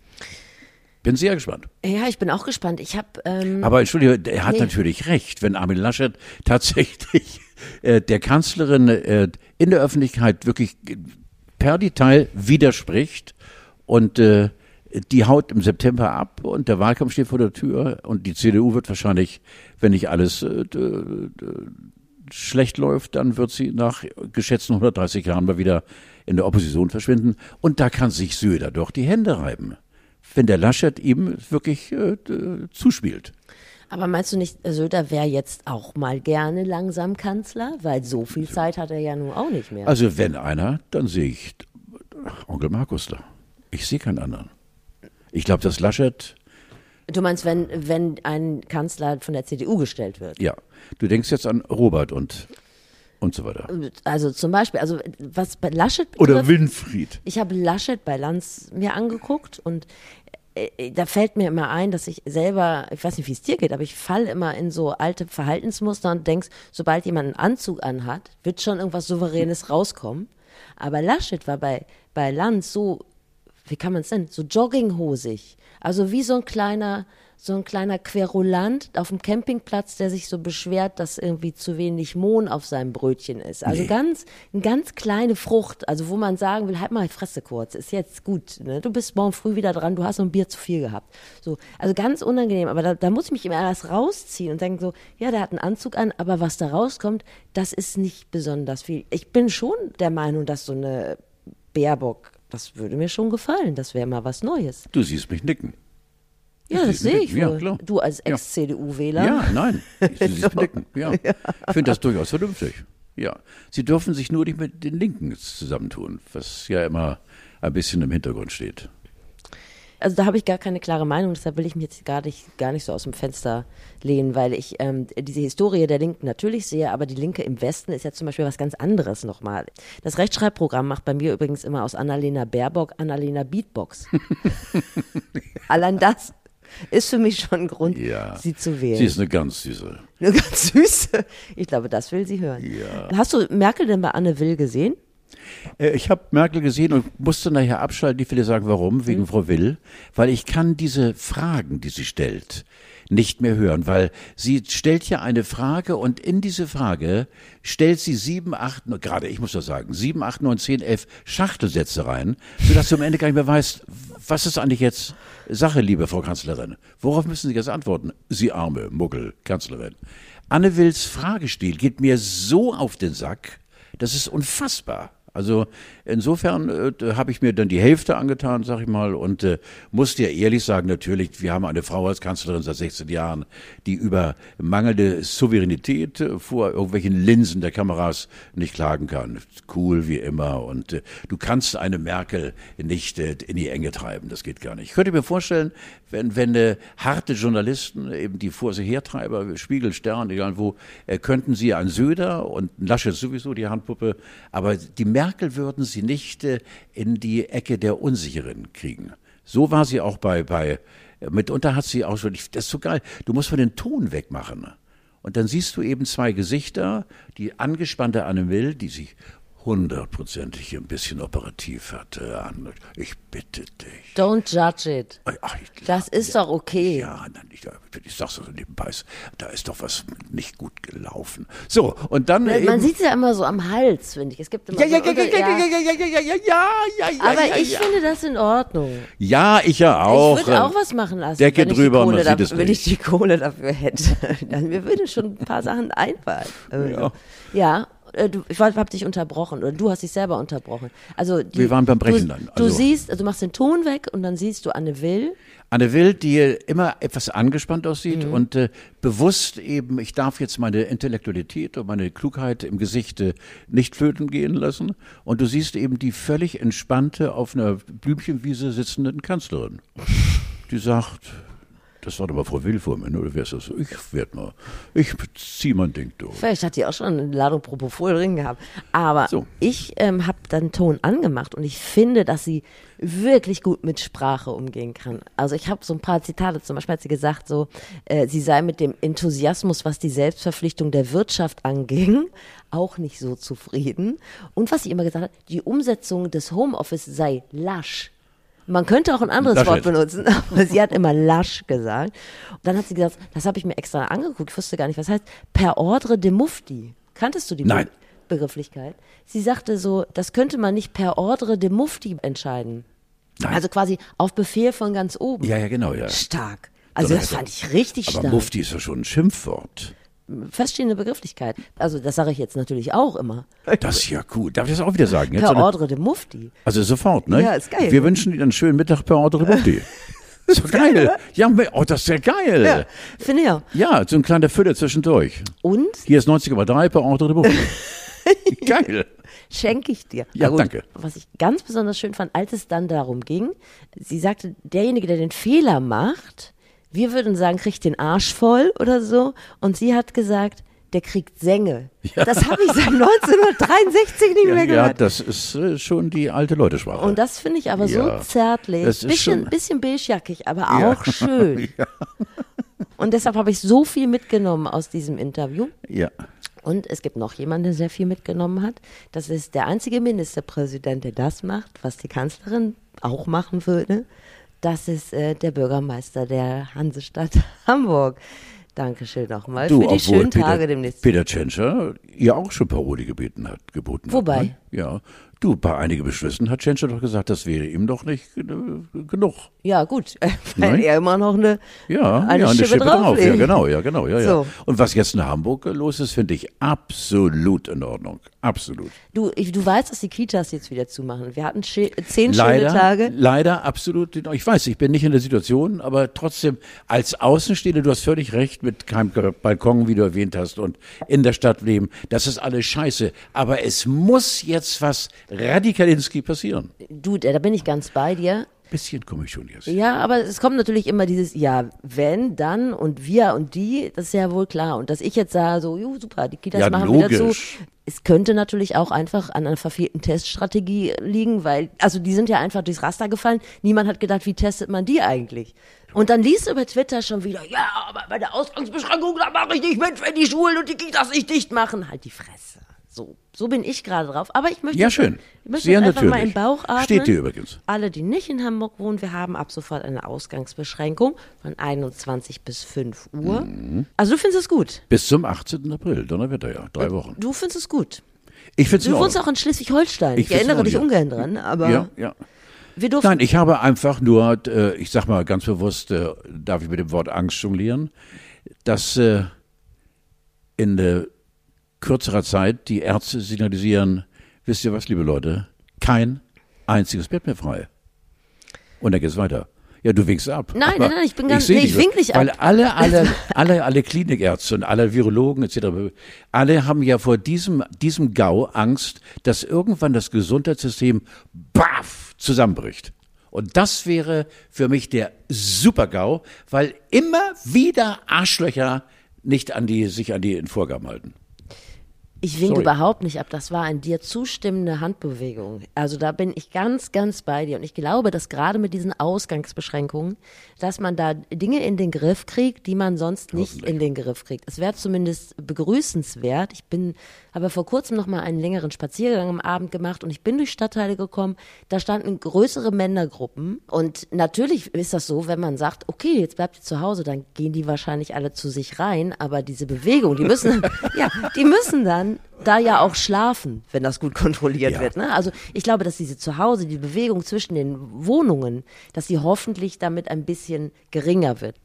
Bin sehr gespannt. Ja, ich bin auch gespannt. Ich habe. Ähm, Aber entschuldige, er hat nee. natürlich recht, wenn Armin Laschet <laughs> tatsächlich äh, der Kanzlerin äh, in der Öffentlichkeit wirklich per Detail widerspricht und äh, die haut im September ab und der Wahlkampf steht vor der Tür und die CDU wird wahrscheinlich, wenn nicht alles äh, schlecht läuft, dann wird sie nach geschätzten 130 Jahren mal wieder in der Opposition verschwinden. Und da kann sich Söder doch die Hände reiben, wenn der Laschet ihm wirklich äh, zuspielt. Aber meinst du nicht, Söder wäre jetzt auch mal gerne langsam Kanzler? Weil so viel Zeit hat er ja nun auch nicht mehr. Also wenn einer, dann sehe ich Onkel Markus da. Ich sehe keinen anderen. Ich glaube, dass Laschet. Du meinst, wenn, wenn ein Kanzler von der CDU gestellt wird? Ja. Du denkst jetzt an Robert und und so weiter. Also zum Beispiel, also was bei Laschet betrifft, Oder Winfried. Ich habe Laschet bei Lanz mir angeguckt und äh, äh, da fällt mir immer ein, dass ich selber, ich weiß nicht, wie es dir geht, aber ich falle immer in so alte Verhaltensmuster und denkst, sobald jemand einen Anzug anhat, wird schon irgendwas Souveränes rauskommen. Aber Laschet war bei, bei Lanz so wie kann man es nennen, so jogginghosig. Also wie so ein kleiner, so ein kleiner Querulant auf dem Campingplatz, der sich so beschwert, dass irgendwie zu wenig Mohn auf seinem Brötchen ist. Also nee. ganz, eine ganz kleine Frucht, also wo man sagen will, halt mal die Fresse kurz, ist jetzt gut. Ne? Du bist morgen früh wieder dran, du hast noch ein Bier zu viel gehabt. So, also ganz unangenehm, aber da, da muss ich mich immer erst rausziehen und denken so, ja, der hat einen Anzug an, aber was da rauskommt, das ist nicht besonders viel. Ich bin schon der Meinung, dass so eine Baerbock das würde mir schon gefallen. Das wäre mal was Neues. Du siehst mich nicken. Ja, das sehe ich. Ja, klar. Du als Ex-CDU-Wähler. Ja, nein. Ich sehe <laughs> so. nicken. Ja. ja. Ich finde das durchaus vernünftig. Ja. Sie dürfen sich nur nicht mit den Linken zusammentun, was ja immer ein bisschen im Hintergrund steht also da habe ich gar keine klare Meinung, deshalb will ich mich jetzt gar nicht, gar nicht so aus dem Fenster lehnen, weil ich ähm, diese Historie der Linken natürlich sehe, aber die Linke im Westen ist ja zum Beispiel was ganz anderes nochmal. Das Rechtschreibprogramm macht bei mir übrigens immer aus Annalena Baerbock Annalena Beatbox. <laughs> Allein das ist für mich schon ein Grund, ja. sie zu wählen. Sie ist eine ganz süße. Eine ganz süße. Ich glaube, das will sie hören. Ja. Hast du Merkel denn bei Anne Will gesehen? Äh, ich habe Merkel gesehen und musste nachher abschalten. Die viele sagen, warum? Wegen mhm. Frau Will. Weil ich kann diese Fragen, die sie stellt, nicht mehr hören, weil sie stellt ja eine Frage und in diese Frage stellt sie sieben, acht, gerade ich muss das sagen, sieben, acht, neun, zehn, elf Schachtelsätze rein, sodass du am Ende gar nicht mehr weißt, was ist eigentlich jetzt Sache, liebe Frau Kanzlerin? Worauf müssen Sie jetzt antworten? Sie arme Muggel, Kanzlerin. Anne Wills Fragestil geht mir so auf den Sack, das ist unfassbar. Also insofern äh, habe ich mir dann die Hälfte angetan, sag ich mal, und äh, muss dir ehrlich sagen, natürlich, wir haben eine Frau als Kanzlerin seit 16 Jahren, die über mangelnde Souveränität äh, vor irgendwelchen Linsen der Kameras nicht klagen kann. Cool wie immer. Und äh, du kannst eine Merkel nicht äh, in die Enge treiben. Das geht gar nicht. Ich könnte mir vorstellen, wenn, wenn äh, harte Journalisten, eben die vor sich hertreiber, Spiegel, Stern, egal wo, äh, könnten sie an Söder und Laschet sowieso die Handpuppe, aber die Merkel würden sie nicht äh, in die Ecke der Unsicheren kriegen. So war sie auch bei, bei mitunter hat sie auch schon, das ist so geil, du musst von den Ton wegmachen. Und dann siehst du eben zwei Gesichter, die angespannte Anne Will, die sich hundertprozentig ein bisschen operativ hatte. Ich bitte dich. Don't judge it. Ach, ich- Das ist doch okay. Ja, nein, ich, ich sag's so nebenbei, da ist doch was nicht gut gelaufen. So, und dann. Man eben, sieht es ja immer so am Hals, finde ich. Es gibt immer ja, ja, so ja, ja, ja, ja, ja, ja, ja, ja, ja, ja, ja, ja, Aber ja, ich ja. finde das in Ordnung. Ja, ich ja auch. ich würde äh, auch was machen lassen. Decke wenn ich die drüber man sieht es dafür, Wenn ich nicht. die Kohle dafür hätte. Dann, mir würden schon ein paar Sachen einfallen. Äh, Ja. Ja. Äh, Du, ich habe dich unterbrochen oder du hast dich selber unterbrochen. Also die, Wir waren beim Brechen du, dann, Du also- siehst, also du machst den Ton weg und dann siehst du Anne Will. Anne Wild, die immer etwas angespannt aussieht Mhm. und äh, bewusst eben, ich darf jetzt meine Intellektualität und meine Klugheit im Gesicht äh, nicht flöten gehen lassen. Und du siehst eben die völlig entspannte, auf einer Blümchenwiese sitzenden Kanzlerin. Die sagt, das war doch mal Frau Will vor mir, oder wer ist das? Ich werd mal, ich zieh mein Ding durch. Vielleicht hat die auch schon eine Ladung Propofol drin gehabt. Aber So. ich ähm, habe dann Ton angemacht und ich finde, dass sie wirklich gut mit Sprache umgehen kann. Also ich habe so ein paar Zitate, zum Beispiel hat sie gesagt, so, äh, sie sei mit dem Enthusiasmus, was die Selbstverpflichtung der Wirtschaft anging, auch nicht so zufrieden. Und was sie immer gesagt hat, die Umsetzung des Homeoffice sei lasch. Man könnte auch ein anderes Laschet. Wort benutzen, <laughs> aber sie hat immer lasch gesagt. Und dann hat sie gesagt, das habe ich mir extra angeguckt, ich wusste gar nicht, was heißt, per ordre de Mufti. Kanntest du die Nein. Be Begrifflichkeit? Sie sagte so, das könnte man nicht per ordre de Mufti entscheiden. Nein. Also quasi auf Befehl von ganz oben. Ja, ja, genau, ja. Stark. Also das also- fand ich richtig Aber stark. Mufti ist ja schon ein Schimpfwort. Feststehende Begrifflichkeit. Also das sage ich jetzt natürlich auch immer. Das ist ja gut. Darf ich das auch wieder sagen? Jetzt Per so eine- ordre de Mufti. Also sofort, ne? Ja, ist geil. Wir wünschen Ihnen einen schönen Mittag per Ordre Mufti. <laughs> Ist doch geil. Ja, oh, das ist ja geil. Ja, Ja. finde ich auch. so ein kleiner Füller zwischendurch. Und Hier ist 90,3 per Ordre Mufti. <laughs> geil. schenke ich dir. Ja, gut, danke. Was ich ganz besonders schön fand, als es dann darum ging, sie sagte, derjenige, der den Fehler macht, wir würden sagen, kriegt den Arsch voll oder so. Und sie hat gesagt, der kriegt Sänge. Das habe ich seit <laughs> 1963 nicht mehr Ja, ja, gehört. das ist äh, schon die alte Leutesprache. Und das finde ich aber Ja, so zärtlich. das ist bisschen, schon- bisschen beigejackig, aber Ja. auch schön. <laughs> Und deshalb habe ich so viel mitgenommen aus diesem Interview. ja. Und es gibt noch jemanden, der sehr viel mitgenommen hat. Das ist der einzige Ministerpräsident, der das macht, was die Kanzlerin auch machen würde. Das ist äh, der Bürgermeister der Hansestadt <laughs> Hamburg. Dankeschön nochmal Du, für die schönen Peter, Tage demnächst. Peter Tschentscher ihr auch schon Paroli gebeten hat, geboten Wobei? hat. Ne? Ja. Du, bei einigen Beschlüssen hat Tschentscher doch gesagt, das wäre ihm doch nicht äh, genug. Ja, gut, äh, weil Nein? er immer noch eine, Ja, eine ja, Schippe, drauf. Ja, genau, ja, genau, ja, ja. So. Und was jetzt in Hamburg los ist, finde ich absolut in Ordnung. Absolut. Du, ich, du weißt, dass die Kitas jetzt wieder zumachen. Wir hatten zehn Leider, schöne Tage. leider absolut. Ich weiß, ich bin nicht in der Situation, aber trotzdem als Außenstehender, du hast völlig recht mit keinem Balkon, wie du erwähnt hast, und in der Stadt leben. Das ist alles scheiße. Aber es muss jetzt was Radikalinski passieren. Du, da bin ich ganz bei dir. Bisschen komme ich schon jetzt. Ja, aber es kommt natürlich immer dieses, ja, wenn, dann und wir und die, das ist ja wohl klar. Und dass ich jetzt sage, so, ju, super, die Kitas Ja, machen wieder logisch. zu. Es könnte natürlich auch einfach an einer verfehlten Teststrategie liegen, weil, also die sind ja einfach durchs Raster gefallen. Niemand hat gedacht, wie testet man die eigentlich? Und dann liest du über Twitter schon wieder, ja, aber bei der Ausgangsbeschränkung, da mache ich nicht mit, wenn die Schulen und die Kitas nicht dicht machen. Halt die Fresse. So, bin ich gerade drauf. Aber ich möchte, Ja, schön. ich möchte Sehr einfach mal im Bauch atmen. Steht dir übrigens. Alle, die nicht in Hamburg wohnen, wir haben ab sofort eine Ausgangsbeschränkung von 21 bis 5 Uhr. Mhm. Also du findest es gut. Bis zum 18. April, Donnerwetter, ja, drei Wochen. Du findest es gut. Ich finde es Du wohnst auch in Schleswig-Holstein. Ich Ich, erinnere dich ungern dran, aber Ja, ja. wir durften. Nein, ich habe einfach nur, äh, ich sag mal ganz bewusst, äh, darf ich mit dem Wort Angst jonglieren, dass äh, in äh, kürzerer Zeit die Ärzte signalisieren, wisst ihr was, liebe Leute, kein einziges Bett mehr frei. Und dann geht's weiter. Ja, du winkst ab. Nein, nein, nein, ich bin ganz- seh nee, ich wink nicht Weil ab. alle, alle, <laughs> alle, alle Klinikärzte und alle Virologen etc., alle haben ja vor diesem, diesem GAU Angst, dass irgendwann das Gesundheitssystem baff zusammenbricht. Und das wäre für mich der Super-GAU, weil immer wieder Arschlöcher nicht an die, sich an die Vorgaben halten. Ich winke überhaupt nicht ab. Das war ein dir zustimmende Handbewegung. Also da bin ich ganz, ganz bei dir. Und ich glaube, dass gerade mit diesen Ausgangsbeschränkungen, dass man da Dinge in den Griff kriegt, die man sonst nicht in den Griff kriegt. Es wäre zumindest begrüßenswert. Ich bin, habe vor kurzem noch mal einen längeren Spaziergang am Abend gemacht und ich bin durch Stadtteile gekommen. Da standen größere Männergruppen. Und natürlich ist das so, wenn man sagt, okay, jetzt bleibt ihr zu Hause, dann gehen die wahrscheinlich alle zu sich rein. Aber diese Bewegung, die müssen, <laughs> ja, die müssen dann da ja auch schlafen, wenn das gut <laughs> kontrolliert Ja. wird. Ne? Also ich glaube, dass diese Zuhause, die Bewegung zwischen den Wohnungen, dass sie hoffentlich damit ein bisschen geringer wird.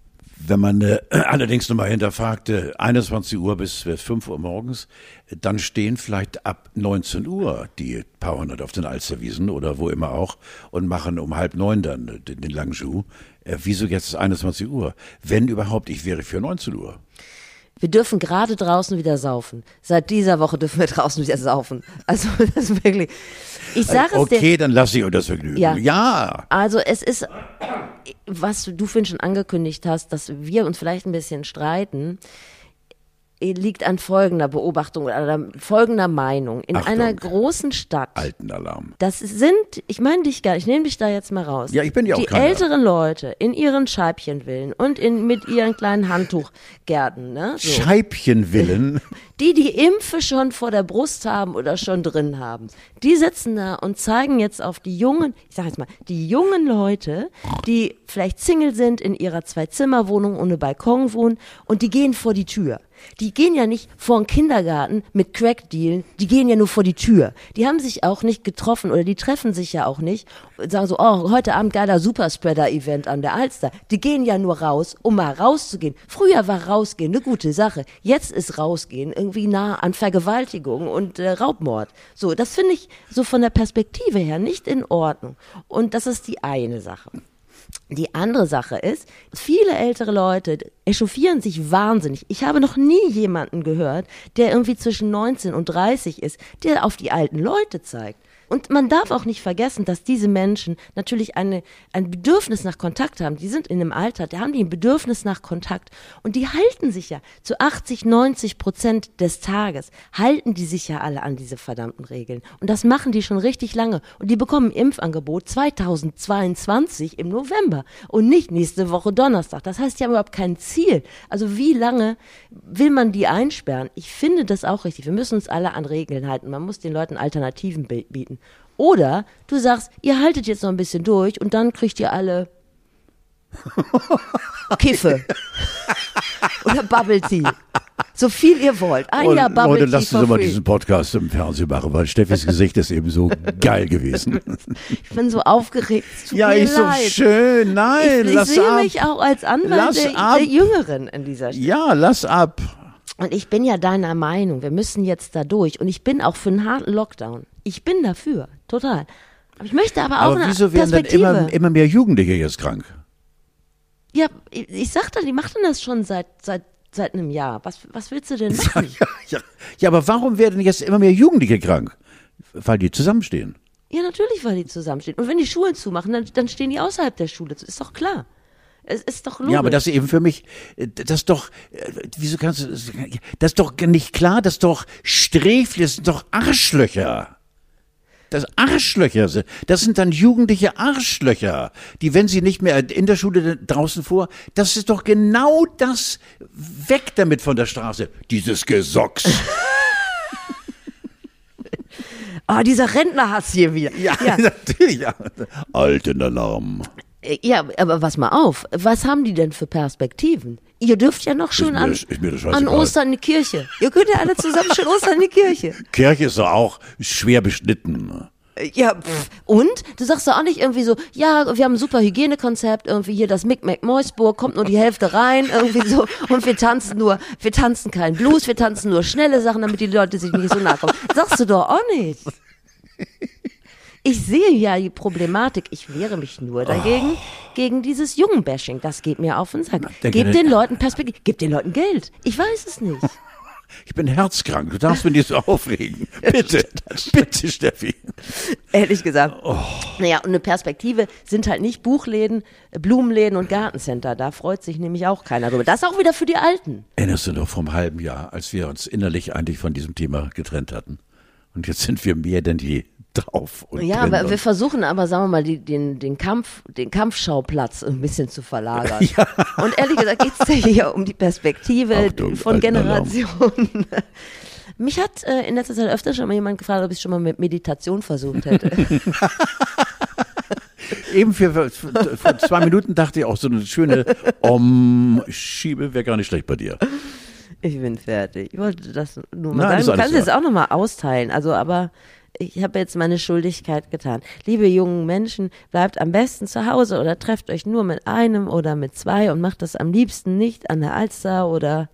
Wenn man äh, <clears throat> allerdings nochmal hinterfragt, äh, 21 Uhr bis äh, 5 Uhr morgens, äh, dann stehen vielleicht ab 19 Uhr die paar hundert auf den Alsterwiesen oder wo immer auch und machen um halb neun dann äh, den, den langen Schuh. Äh, wieso jetzt 21 Uhr? Wenn überhaupt, ich wäre für 19 Uhr. Wir dürfen gerade draußen wieder saufen. Seit dieser Woche dürfen wir <laughs> draußen wieder saufen. Also <laughs> das ist wirklich. Ich sage es dir. Okay, dann lasse ich euch das Vergnügen. Ja. ja. Also es ist, was du vorhin schon angekündigt hast, dass wir uns vielleicht ein bisschen streiten, liegt an folgender Beobachtung oder folgender Meinung. In Achtung. einer großen Stadt, Alten Alarm. das sind, ich meine dich gar nicht, ich nehme dich da jetzt mal raus. Ja, ich bin ja auch Die keiner. älteren Leute in ihren Scheibchenvillen und in, mit ihren kleinen Handtuchgärten, ne? So. Scheibchenwillen. <laughs> Die die Impfe schon vor der Brust haben oder schon drin haben, die sitzen da und zeigen jetzt auf die jungen, ich sag jetzt mal, die jungen Leute, die vielleicht Single sind, in ihrer Zwei-Zimmer-Wohnung ohne Balkon wohnen und die gehen vor die Tür. Die gehen ja nicht vor den Kindergarten mit Crack-Dealen, die gehen ja nur vor die Tür. Die haben sich auch nicht getroffen oder die treffen sich ja auch nicht und sagen so, oh, heute Abend geiler Superspreader-Event an der Alster. Die gehen ja nur raus, um mal rauszugehen. Früher war rausgehen eine gute Sache. Jetzt ist rausgehen irgendwie nah an Vergewaltigung und äh, Raubmord. So, das finde ich so von der Perspektive her nicht in Ordnung. Und das ist die eine Sache. Die andere Sache ist, viele ältere Leute echauffieren sich wahnsinnig. Ich habe noch nie jemanden gehört, der irgendwie zwischen 19 und 30 ist, der auf die alten Leute zeigt. Und man darf auch nicht vergessen, dass diese Menschen natürlich eine, ein Bedürfnis nach Kontakt haben. Die sind in einem Alter, da haben die ein Bedürfnis nach Kontakt. Und die halten sich ja zu 80, 90 Prozent des Tages, halten die sich ja alle an diese verdammten Regeln. Und das machen die schon richtig lange. Und die bekommen Impfangebot 2022 im November und nicht nächste Woche Donnerstag. Das heißt, die haben überhaupt kein Ziel. Also wie lange will man die einsperren? Ich finde das auch richtig. Wir müssen uns alle an Regeln halten. Man muss den Leuten Alternativen bi- bieten. Oder du sagst, ihr haltet jetzt noch ein bisschen durch und dann kriegt ihr alle <laughs> Kiffe. Oder Bubble Tea. So viel ihr wollt. Ein Und Jahr Bubble Leute, Tea lasst uns mal diesen Podcast im Fernsehen machen, weil Steffis Gesicht ist eben so geil gewesen. Ich bin so aufgeregt. Ja, mir ist so leid. schön. Nein, Ich, ich lass sehe ab. mich auch als Anwalt der, der Jüngeren in dieser Stadt. Ja, lass ab. Und ich bin ja deiner Meinung, wir müssen jetzt da durch. Und ich bin auch für einen harten Lockdown. Ich bin dafür, total. Aber ich möchte aber auch Aber wieso werden dann immer, immer mehr Jugendliche jetzt krank? ja, ich, ich sag doch, die machen das schon seit, seit, seit einem Jahr. Was, was willst du denn <laughs> machen? Ja, ja. ja, aber warum werden jetzt immer mehr Jugendliche krank? Weil die zusammenstehen. Ja, natürlich, weil die zusammenstehen. Und wenn die Schulen zumachen, dann, dann stehen die außerhalb der Schule. zu. Ist doch klar. Es ist doch logisch. Ja, aber das ist eben für mich, äh, das ist doch, äh, wieso kannst du, das ist doch nicht klar, das ist doch Sträfli, das sind doch Arschlöcher. Das Arschlöcher sind, das sind dann jugendliche Arschlöcher, die, wenn sie nicht mehr in der Schule draußen vor, das ist doch genau das, weg damit von der Straße, dieses Gesocks. <laughs> Ah, dieser Rentnerhass hier wieder. Ja, <laughs> natürlich, ja. Alten Alarm. Äh, Ja, aber was mal auf. Was haben die denn für Perspektiven? Ihr dürft ja noch schon mir an, an. Ostern in die Kirche. Ihr könnt ja alle zusammen schon Ostern in die Kirche. <laughs> Kirche ist doch auch schwer beschnitten. Äh, Ja, pff. und? Du sagst doch auch nicht irgendwie so, ja, wir haben ein super Hygienekonzept, irgendwie hier das Mick Moisburg, kommt nur die Hälfte rein, irgendwie so, und wir tanzen nur, wir tanzen keinen Blues, wir tanzen nur schnelle Sachen, damit die Leute sich nicht so nahe kommen. Sagst du doch auch nicht. Ich sehe ja die Problematik, ich wehre mich nur dagegen, gegen dieses Jungenbashing. Das geht mir auf den Sack. Gener- den Leuten Perspektive, gebt den Leuten Geld. Ich weiß es nicht. <laughs> Ich bin herzkrank. Du darfst mich nicht so aufregen. <laughs> Bitte, bitte, Steffi. Ehrlich gesagt. Oh. Naja, und eine Perspektive sind halt nicht Buchläden, Blumenläden und Gartencenter. Da freut sich nämlich auch keiner drüber. Das auch wieder für die Alten. Erinnerst du noch vom halben Jahr, als wir uns innerlich eigentlich von diesem Thema getrennt hatten? Und jetzt sind wir mehr denn je drauf. ja, aber wir versuchen aber, sagen wir mal, die, den, den, Kampf, den Kampfschauplatz ein bisschen zu verlagern. <laughs> Ja. Und ehrlich gesagt geht es hier um die Perspektive Achtung, von Generationen. <laughs> Mich hat äh, in letzter Zeit öfter schon mal jemand gefragt, ob ich schon mal mit Meditation versucht hätte. <laughs> Eben für, für, vor zwei Minuten dachte ich auch, so eine schöne Om-Schiebe wäre gar nicht schlecht bei dir. Ich bin fertig. Ich wollte das nur mal Nein, sagen. Du kannst es auch noch mal austeilen. Also, aber ich habe jetzt meine Schuldigkeit getan. Liebe jungen Menschen, bleibt am besten zu Hause oder trefft euch nur mit einem oder mit zwei und macht das am liebsten nicht an der Alster oder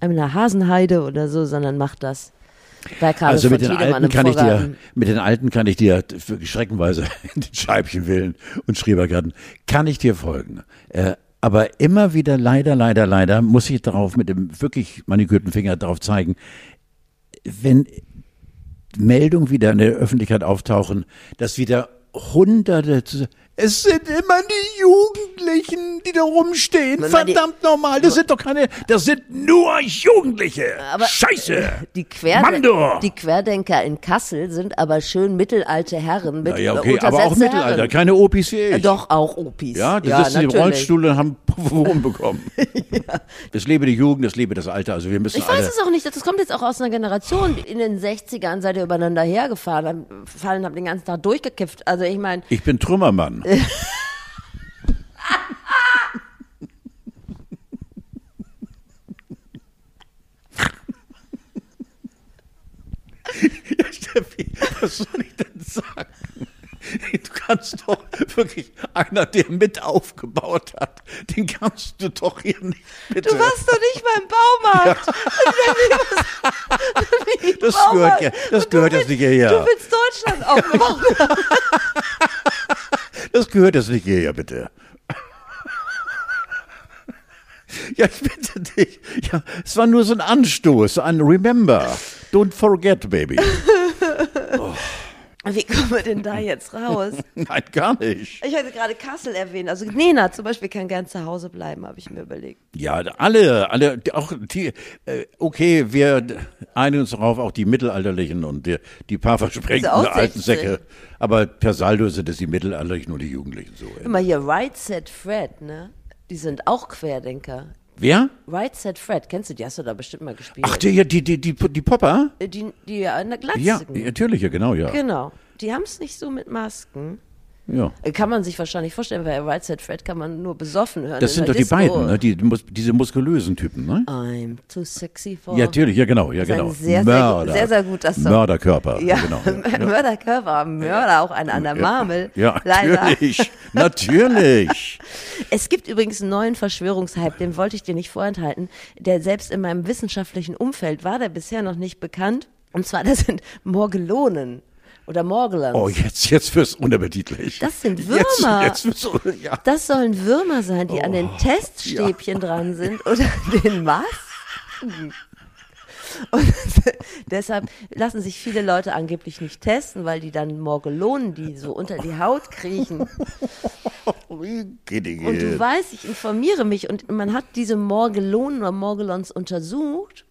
an der Hasenheide oder so, sondern macht das also mit den Alten kann ich dir, mit den Alten kann ich dir schreckenweise <laughs> in den Scheibchenwillen und Schrebergarten kann ich dir folgen. Äh, aber immer wieder leider, leider, leider muss ich darauf mit dem wirklich manikürten Finger darauf zeigen, wenn Meldungen wieder in der Öffentlichkeit auftauchen, dass wieder Hunderte, es sind immer die Jugendlichen, die da rumstehen. Man, Verdammt normal, das sind doch keine, das sind nur Jugendliche. Aber Scheiße. Die, Querde die Querdenker in Kassel sind aber schön mittelalte Herren mit ja, okay, aber auch Mittelalter, Herren. keine Opis wie ich. Doch, auch Opis. Ja, die ja, sitzen im Rollstuhl und haben <laughs> Wurm bekommen. <laughs> ja. Es lebe die Jugend, es lebe das Alter. Also wir müssen Ich weiß es auch nicht, das kommt jetzt auch aus einer Generation. In den 60ern seid ihr übereinander hergefahren, fallen, habt den ganzen Tag durchgekifft. Also ich meine. Ich bin Trümmermann. <laughs> ja, Steffi, was soll ich denn sagen? Du kannst doch wirklich einer, der mit aufgebaut hat, den kannst du doch hier nicht. Bitte. Du warst doch nicht beim Baumarkt. Ja. <laughs> das Baumarkt. gehört ja, das gehört jetzt nicht hierher. Du willst Deutschland aufbauen. <laughs> Das gehört jetzt nicht hierher, bitte. Ja, ich bitte dich. Ja, es war nur so ein Anstoß, ein Remember. Don't forget, baby. Oh. <laughs> Wie kommen wir denn da <laughs> jetzt raus? Nein, gar nicht. Ich hatte gerade Kassel erwähnt. Also Nena zum Beispiel kann gern zu Hause bleiben, habe ich mir überlegt. Ja, alle, alle, auch die, äh, okay, wir einigen uns darauf, auch die Mittelalterlichen und die, die paar versprengten alten Säcke. Aber per Saldo sind es die Mittelalterlichen und die Jugendlichen so. Guck mal hier, Right Set Fred, ne? Die sind auch Querdenker. Wer? Right Set Fred, kennst du die? Hast du da bestimmt mal gespielt? Ach, die, die, die, die, die Popper? Äh, die, die an der Glatze. Ja, natürlich, ja, genau, ja. Genau. Die haben es nicht so mit Masken. Ja. Kann man sich wahrscheinlich vorstellen, weil Right Set Fred kann man nur besoffen hören. Das sind doch die beiden, ne? die, diese muskulösen Typen, ne? I'm too sexy for. Ja, natürlich, ja genau, ja genau. Sehr, Mörder. Sehr, sehr, gut, das Mörderkörper. Ja, genau. Ja. <laughs> Mörderkörper, Mörder auch ein an der Marmel. Ja, natürlich, <laughs> natürlich. Es gibt übrigens einen neuen Verschwörungshype, den wollte ich dir nicht vorenthalten. Der selbst in meinem wissenschaftlichen Umfeld war der bisher noch nicht bekannt. Und zwar, das sind Morgelonen oder Morgellons. Oh, jetzt, jetzt wird's unappetitlich. Das sind Würmer. Jetzt, jetzt ja. Das sollen Würmer sein, die oh, an den oh, Teststäbchen ja. dran sind oder den Masken. Und <laughs> deshalb lassen sich viele Leute angeblich nicht testen, weil die dann Morgelonen, die so unter die Haut kriechen. <laughs> Und du weißt, ich informiere mich und man hat diese Morgelonen oder Morgellons untersucht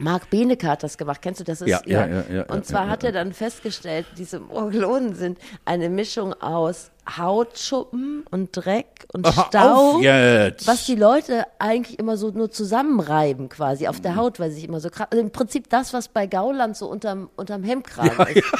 Marc Benecke hat das gemacht. Kennst du das? Ist, ja, ja, ja, ja, Und zwar hat er dann festgestellt, diese Morgelonen sind eine Mischung aus Hautschuppen und Dreck und Aha, Staub, was die Leute eigentlich immer so nur zusammenreiben quasi auf der Haut, weil sie sich immer so krass. Also Im Prinzip das, was bei Gauland so unterm, unterm Hemdkragen ist. <laughs>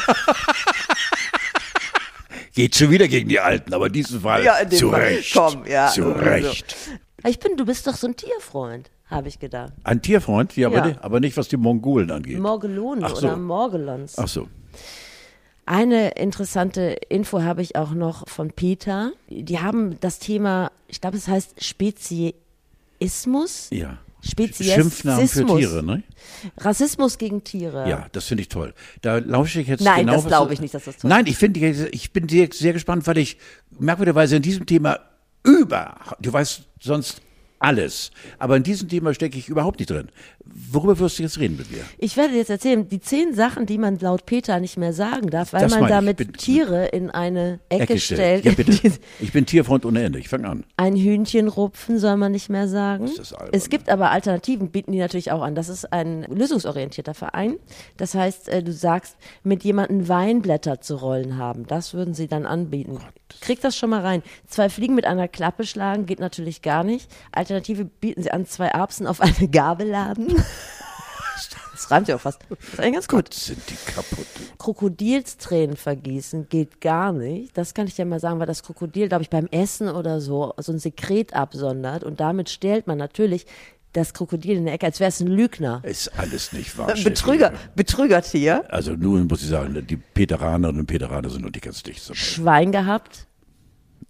Geht schon wieder gegen die Alten, aber diesen Fall ja, zu Fall. Recht. Komm, ja. Zu Recht. Ich bin, du bist doch so ein Tierfreund habe ich gedacht. Ein Tierfreund? Ja, ja. Aber, nicht, was die Mongolen angeht. Morgelonen so. oder Morgelons. Ach so. Eine interessante Info habe ich auch noch von Peter. Die haben das Thema, ich glaube, es heißt Speziismus. Ja. Speziesismus. Schimpfnamen für Tiere, ne? Rassismus gegen Tiere. Ja, das finde ich toll. Da lausche ich jetzt Nein, genau. Nein, das glaube ich nicht, dass das toll ist. Nein, ich finde, ich bin sehr, sehr gespannt, weil ich merkwürdigerweise in diesem Thema über, du weißt sonst alles. Aber in diesem Thema stecke ich überhaupt nicht drin. Worüber wirst du jetzt reden mit mir? Ich werde jetzt erzählen, die zehn Sachen, die man laut Peter nicht mehr sagen darf, weil Das man damit Bin- Tiere in eine Ecke, stellt. Ja, bitte. <laughs> Ich bin Tierfreund ohne Ende. Ich fange an. Ein Hühnchen rupfen soll man nicht mehr sagen. Ist das albern. es gibt aber Alternativen, bieten die natürlich auch an. Das ist ein lösungsorientierter Verein. Das heißt, äh, du sagst, mit jemandem Weinblätter zu rollen haben. Das würden sie dann anbieten. Krieg das schon mal rein. Zwei Fliegen mit einer Klappe schlagen geht natürlich gar nicht. Alternative bieten sie an, zwei Erbsen auf eine Gabel laden. <laughs> Das reimt ja auch fast. Das ist eigentlich ganz gut. Sind die kaputt? Krokodilstränen vergießen geht gar nicht. Das kann ich dir mal sagen, weil das Krokodil, glaube ich, beim Essen oder so so ein Sekret absondert und damit stellt man natürlich das Krokodil in der Ecke, als wäre es ein Lügner. Ist alles nicht wahr. Betrüger, Betrügertier. Also nun muss ich sagen, die Peteranerinnen und Peteraner sind noch nicht ganz dicht. Schwein gehabt,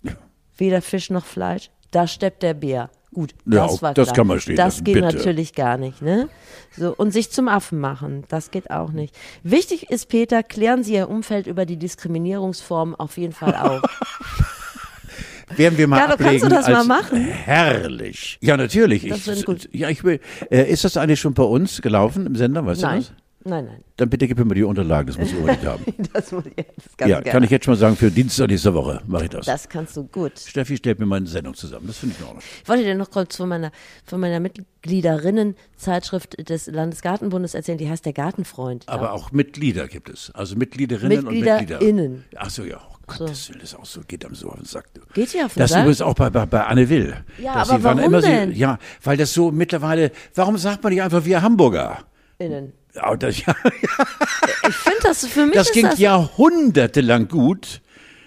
Ja. weder Fisch noch Fleisch. Da steppt der Bär. Gut, Ja, das auch war das klar. kann man stehen Das lassen, geht bitte. natürlich gar nicht, ne? So, und sich zum Affen machen, das geht auch nicht. Wichtig ist, Peter, klären Sie Ihr Umfeld über die Diskriminierungsform auf jeden Fall auf. <laughs> Werden wir mal kannst ablegen du das mal machen? Herrlich. Ja, natürlich. Das ich, gut. Ja, ich will. Äh, ist das eigentlich schon bei uns gelaufen im Sender? Weißt Nein, du das? Nein, nein. Dann bitte gib mir mal die Unterlagen, das muss ich unbedingt haben. <laughs> Das muss ich jetzt ganz Ja, gerne. kann ich jetzt schon mal sagen, für Dienstag nächste Woche mache ich das. Das kannst du gut. Steffi stellt mir meine Sendung zusammen. Das finde ich in Ordnung. Ich wollte dir noch kurz von meiner, von meiner Mitgliederinnen-Zeitschrift des Landesgartenbundes erzählen, die heißt der Gartenfreund. Aber auch Mitglieder gibt es. Also Mitgliederinnen und MitgliederInnen. Mitglieder. Ach so, ja. Oh Gottes Willen, das ist auch so, geht am so auf den Sack. Geht ja auf den Das Sack. übrigens auch bei, bei, bei Anne Will. Ja, aber warum immer denn? Sie, ja, weil das so mittlerweile, warum sagt man nicht einfach wir Hamburger? Innen. <laughs> Ich finde das für mich das ging das jahrhundertelang gut.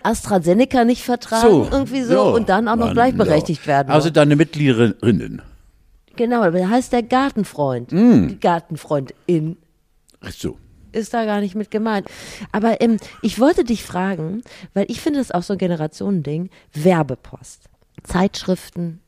AstraZeneca nicht vertragen, So, irgendwie so, so. und dann auch noch Mann, gleichberechtigt ja. werden. Also deine Mitgliederinnen. genau, aber der heißt der Gartenfreund. Mm. Die Gartenfreundin Ach so. ist da gar nicht mit gemeint. Aber ähm, ich wollte dich fragen, weil ich finde das auch so ein Generationending, Werbepost. Zeitschriften,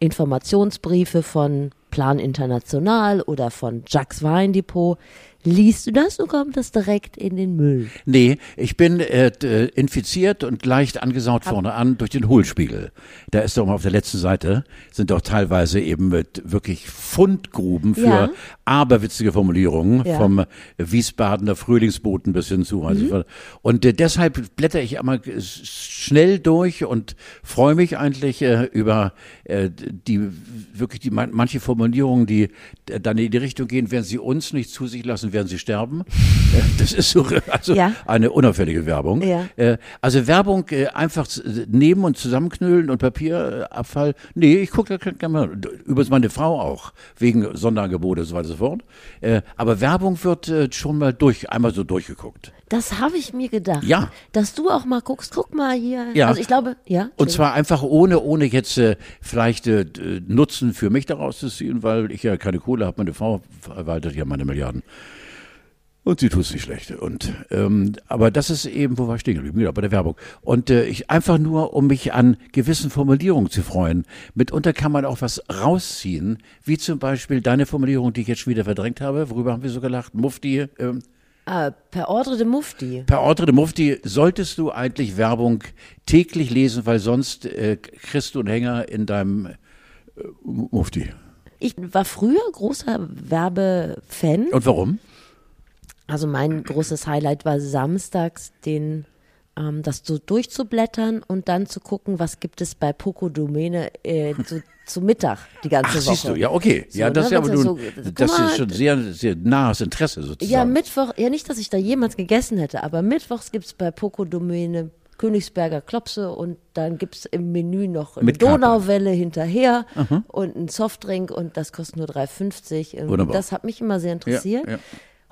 Informationsbriefe von Plan International oder von Jacques Weindepot. Liest du das oder kommt das direkt in den Müll? Nee, ich bin äh, d- infiziert und leicht angesaut vorne an durch den Hohlspiegel. Da ist doch mal auf der letzten Seite, sind doch teilweise eben mit wirklich Fundgruben für Ja. aberwitzige Formulierungen Ja. vom Wiesbadener Frühlingsboten bis hin zu. Also Und äh, deshalb blätter ich einmal schnell durch und freue mich eigentlich äh, über äh, die wirklich die man- manche Formulierungen, die äh, dann in die Richtung gehen, wenn sie uns nicht zu sich lassen, werden sie sterben. Äh, das ist so also Ja. eine unauffällige Werbung. Ja. Äh, also Werbung äh, einfach nehmen und zusammenknüllen und Papierabfall. Nee, ich gucke da kann man übrigens meine Frau auch wegen Sonderangebote und so weiter und so fort. Aber Werbung wird schon mal durch einmal so durchgeguckt. Das habe ich mir gedacht. Ja. Dass du auch mal guckst, guck mal hier. Ja. Also ich glaube, ja. Und zwar einfach ohne, ohne jetzt äh, vielleicht äh, Nutzen für mich daraus zu ziehen, weil ich ja keine Kohle habe. Meine Frau verwaltet ja meine Milliarden. Und sie tut es nicht schlecht. Und ähm, aber das ist eben, wo war ich stehen geblieben? Genau, bei der Werbung. Und äh, ich einfach nur, um mich an gewissen Formulierungen zu freuen. Mitunter kann man auch was rausziehen, wie zum Beispiel deine Formulierung, die ich jetzt schon wieder verdrängt habe. Worüber haben wir so gelacht? Mufti. Ähm, Ah, per Ordre de Mufti. Per Ordre de Mufti solltest du eigentlich Werbung täglich lesen, weil sonst äh, kriegst du einen Hänger in deinem äh, Mufti. Ich war früher großer Werbefan. Und warum? Also mein großes Highlight war samstags den ähm, das so durchzublättern und dann zu gucken, was gibt es bei Poco Domäne äh, zu, <laughs> zu Mittag die ganze Ach, Woche. siehst du, ja, okay. So, ja, das ne, ist ja aber so- guck das mal, ist schon sehr, sehr nahes Interesse sozusagen. Ja, Mittwoch, ja nicht, dass ich da jemals gegessen hätte, aber mittwochs gibt es bei Poco Domäne Königsberger Klopse und dann gibt es im Menü noch eine. Donauwelle hinterher und einen Softdrink und das kostet nur 3,50. Und Wunderbar. Das hat mich immer sehr interessiert. ja.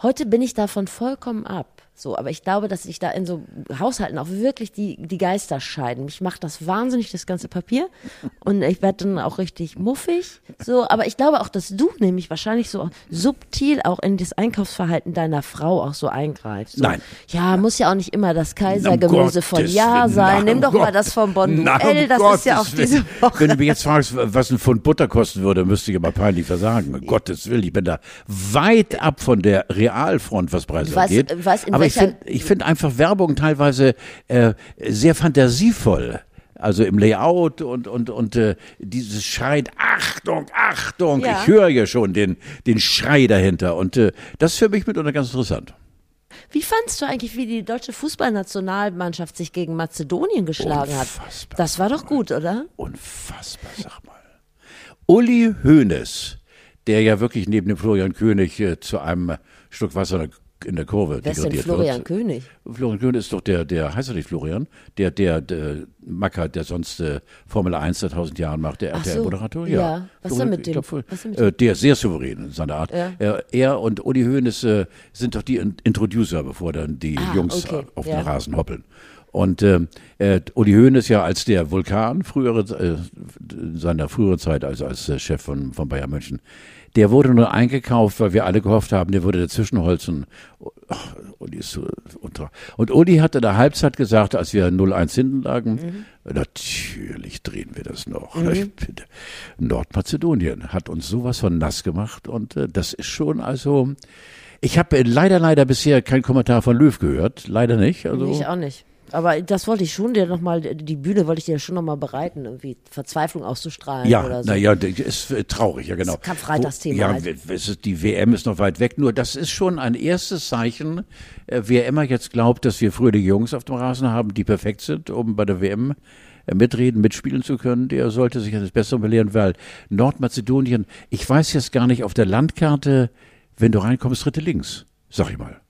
Heute bin ich davon vollkommen ab. So, aber ich glaube, dass sich da in so Haushalten auch wirklich die, die Geister scheiden. Mich macht das wahnsinnig, das ganze Papier. Und ich werde dann auch richtig muffig. So, aber ich glaube auch, dass du nämlich wahrscheinlich so subtil auch in das Einkaufsverhalten deiner Frau auch so eingreifst. So, Nein. Ja, muss ja auch nicht immer das Um Kaisergemüse von Gottes Ja sein. Nimm um doch mal Gott- das von Bonduelle. Um das ist ja auch Gottes diese. Woche. Wenn du mich jetzt fragst, was ein Pfund Butter kosten würde, müsste ich aber peinlich versagen. Um Gottes Willen, ich bin da weit ab von der Realfront, was Preise Du weißt- angeht. weißt, in aber ich welcher- finde ich find einfach Werbung teilweise äh, sehr fantasievoll. also im Layout und, und, und äh, dieses Schreien, Achtung, Achtung, Ja. ich höre ja schon den, den Schrei dahinter. Und äh, das ist für mich mitunter ganz interessant. Wie fandst du eigentlich, wie die deutsche Fußballnationalmannschaft sich gegen Mazedonien geschlagen hat? Unfassbar. Das war doch gut, oder? Unfassbar, sag mal. Uli Hoeneß, der ja wirklich neben dem Florian König äh, zu einem Stück Wasser in der Kurve Wer ist denn Florian wird. König? Florian König ist doch der, der heißt er nicht Florian? Der, der, der Macker, der sonst äh, Formel 1 seit tausend Jahren macht, der Ach so, RTL-Moderator. ja. Was ist denn mit ich dem? glaub, ist mit äh, der ist sehr souverän in seiner Art. Ja. Er, er und Uli Hoeneß äh, sind doch die In Introducer, bevor dann die Ah, Jungs okay, auf ja. den Rasen hoppeln. Und ähm, äh, Uli Hoeneß ja als der Vulkan frühere, äh, in seiner früheren Zeit als, als äh, Chef von, von Bayern München, der wurde nur eingekauft, weil wir alle gehofft haben, der würde dazwischenholzen. Ach, Uli ist so unter. Und Uli hatte in der Halbzeit gesagt, als wir 0-1 hinten lagen, natürlich drehen wir das noch. Bitte. Nordmazedonien hat uns sowas von nass gemacht und äh, das ist schon also. Ich habe leider, leider bisher keinen Kommentar von Löw gehört. Leider nicht. Also, Ich auch nicht. Aber das wollte ich schon dir nochmal, die Bühne wollte ich dir schon nochmal bereiten, irgendwie Verzweiflung auszustrahlen Ja, oder so. naja, ist äh, traurig, ja genau. Das Karfreitagsthema Ja, halt. ist, die WM ist noch weit weg, nur das ist schon ein erstes Zeichen. Äh, wer immer jetzt glaubt, dass wir fröhliche Jungs auf dem Rasen haben, die perfekt sind, um bei der WM äh, mitreden, mitspielen zu können, der sollte sich das Bessere belehren, weil Nordmazedonien, ich weiß jetzt gar nicht, auf der Landkarte, wenn du reinkommst, dritte links, sag ich mal.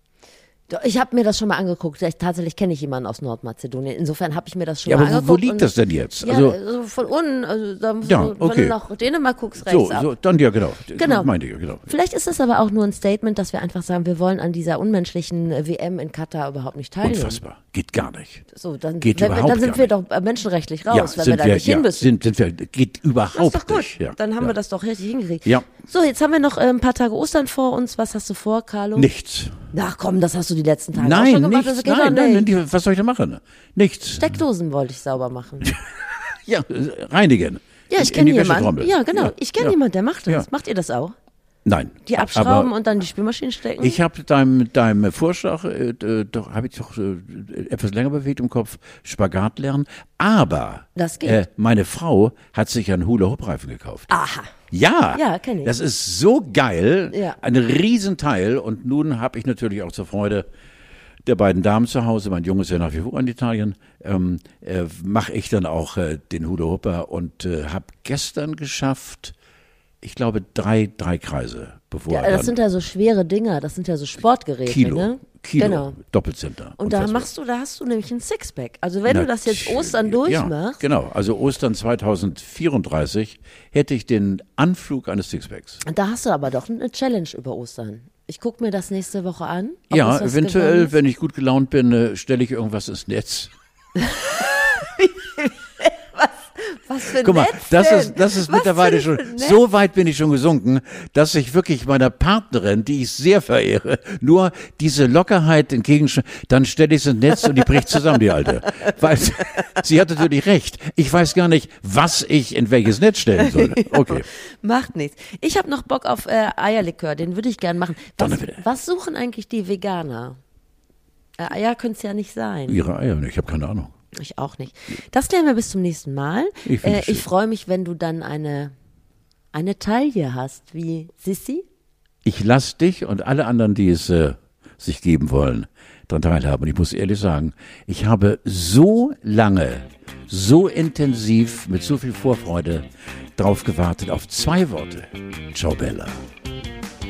Ich habe mir das schon mal angeguckt. Ich, tatsächlich kenne ich jemanden aus Nordmazedonien. Insofern habe ich mir das schon Ja, mal aber angeguckt. wo liegt das denn jetzt? Ja, Also, also von unten, also da musst Ja, du, wenn okay. du nach Dänemark guckst, rechts so, ab. so, dann ja, genau. Genau. Meinte ich, ja, genau. Vielleicht ist das aber auch nur ein Statement, dass wir einfach sagen, wir wollen an dieser unmenschlichen äh, WM in Katar überhaupt nicht teilnehmen. Unfassbar. Geht gar nicht. So, dann, Geht wenn, überhaupt dann sind wir doch äh, menschenrechtlich raus, wenn wir da nicht hin ja, müssen. Sind, sind wir, geht das überhaupt ist doch gut. nicht. Ja, dann haben ja. wir das doch richtig hingekriegt. Ja. So, jetzt haben wir noch äh, ein paar Tage Ostern vor uns. Was hast du vor, Carlo? Nichts. Ach komm, das hast du die letzten Tage auch Nein, schon gemacht. nichts. Geht Nein, nein, nicht. nein, was soll ich denn machen? Nichts. Steckdosen wollte ich sauber machen. <laughs> Ja, reinigen. Ja, ich kenne jemanden. Ja, genau. Ja, Ich kenne ja. jemanden, der macht das. Ja. Macht ihr das auch? Nein. Die abschrauben und dann die Spülmaschine stecken? ich habe deinem, deinem Vorschlag, äh, äh, doch, habe ich doch äh, etwas länger bewegt im Kopf, Spagat lernen. Aber Das geht. Äh, meine Frau hat sich einen Hula-Hoop-Reifen gekauft. Aha. Ja, Ja, kenn ich. das ist so geil, Ja. ein Riesenteil. Und nun habe ich natürlich auch zur Freude der beiden Damen zu Hause, mein Junge ist ja nach wie vor in Italien, ähm, äh, mache ich dann auch äh, den Hula Hooper und äh, habe gestern geschafft, ich glaube drei, drei Kreise, bevor Ja, das sind ja so schwere Dinger. Das sind ja so Sportgeräte, Kilo, ne? Kilo, Genau. Doppelzentner. Und da Unfassbar. machst du, da hast du nämlich ein Sixpack. Also wenn du das jetzt. Ostern durchmachst, Ja, genau, also Ostern 2034 hätte ich den Anflug eines Sixpacks. da hast du aber doch eine Challenge über Ostern. Ich gucke mir das nächste Woche an. Ja, eventuell, wenn ich gut gelaunt bin, äh, stelle ich irgendwas ins Netz. <laughs> <laughs> Was für ein Guck mal, Netz das denn? ist, das ist Was mittlerweile schon, Netz? so weit bin ich schon gesunken, dass ich wirklich meiner Partnerin, die ich sehr verehre, nur diese Lockerheit entgegenschreibe, dann stelle ich sie ins Netz und die bricht zusammen, die Alte. Weil sie- hat natürlich recht. Ich weiß gar nicht, was ich in welches Netz stellen soll. <laughs> Okay. Macht nichts. Ich habe noch Bock auf äh, Eierlikör, den würde ich gern machen. Was, was suchen eigentlich die Veganer? Äh, Eier können es ja nicht sein. Ihre Eier, ich habe keine Ahnung. Ich auch nicht. Das klären wir bis zum nächsten Mal. Ich äh, ich freue mich, wenn du dann eine, eine Taille hast, wie Sissi. Ich lasse dich und alle anderen, die es äh, sich geben wollen, daran teilhaben. Und ich muss ehrlich sagen, ich habe so lange, so intensiv, mit so viel Vorfreude drauf gewartet, auf zwei Worte. Ciao Bella.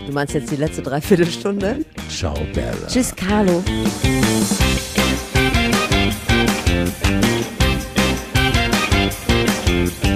Du meinst jetzt die letzte Dreiviertelstunde? Ciao Bella. Tschüss, Carlo. Thank you.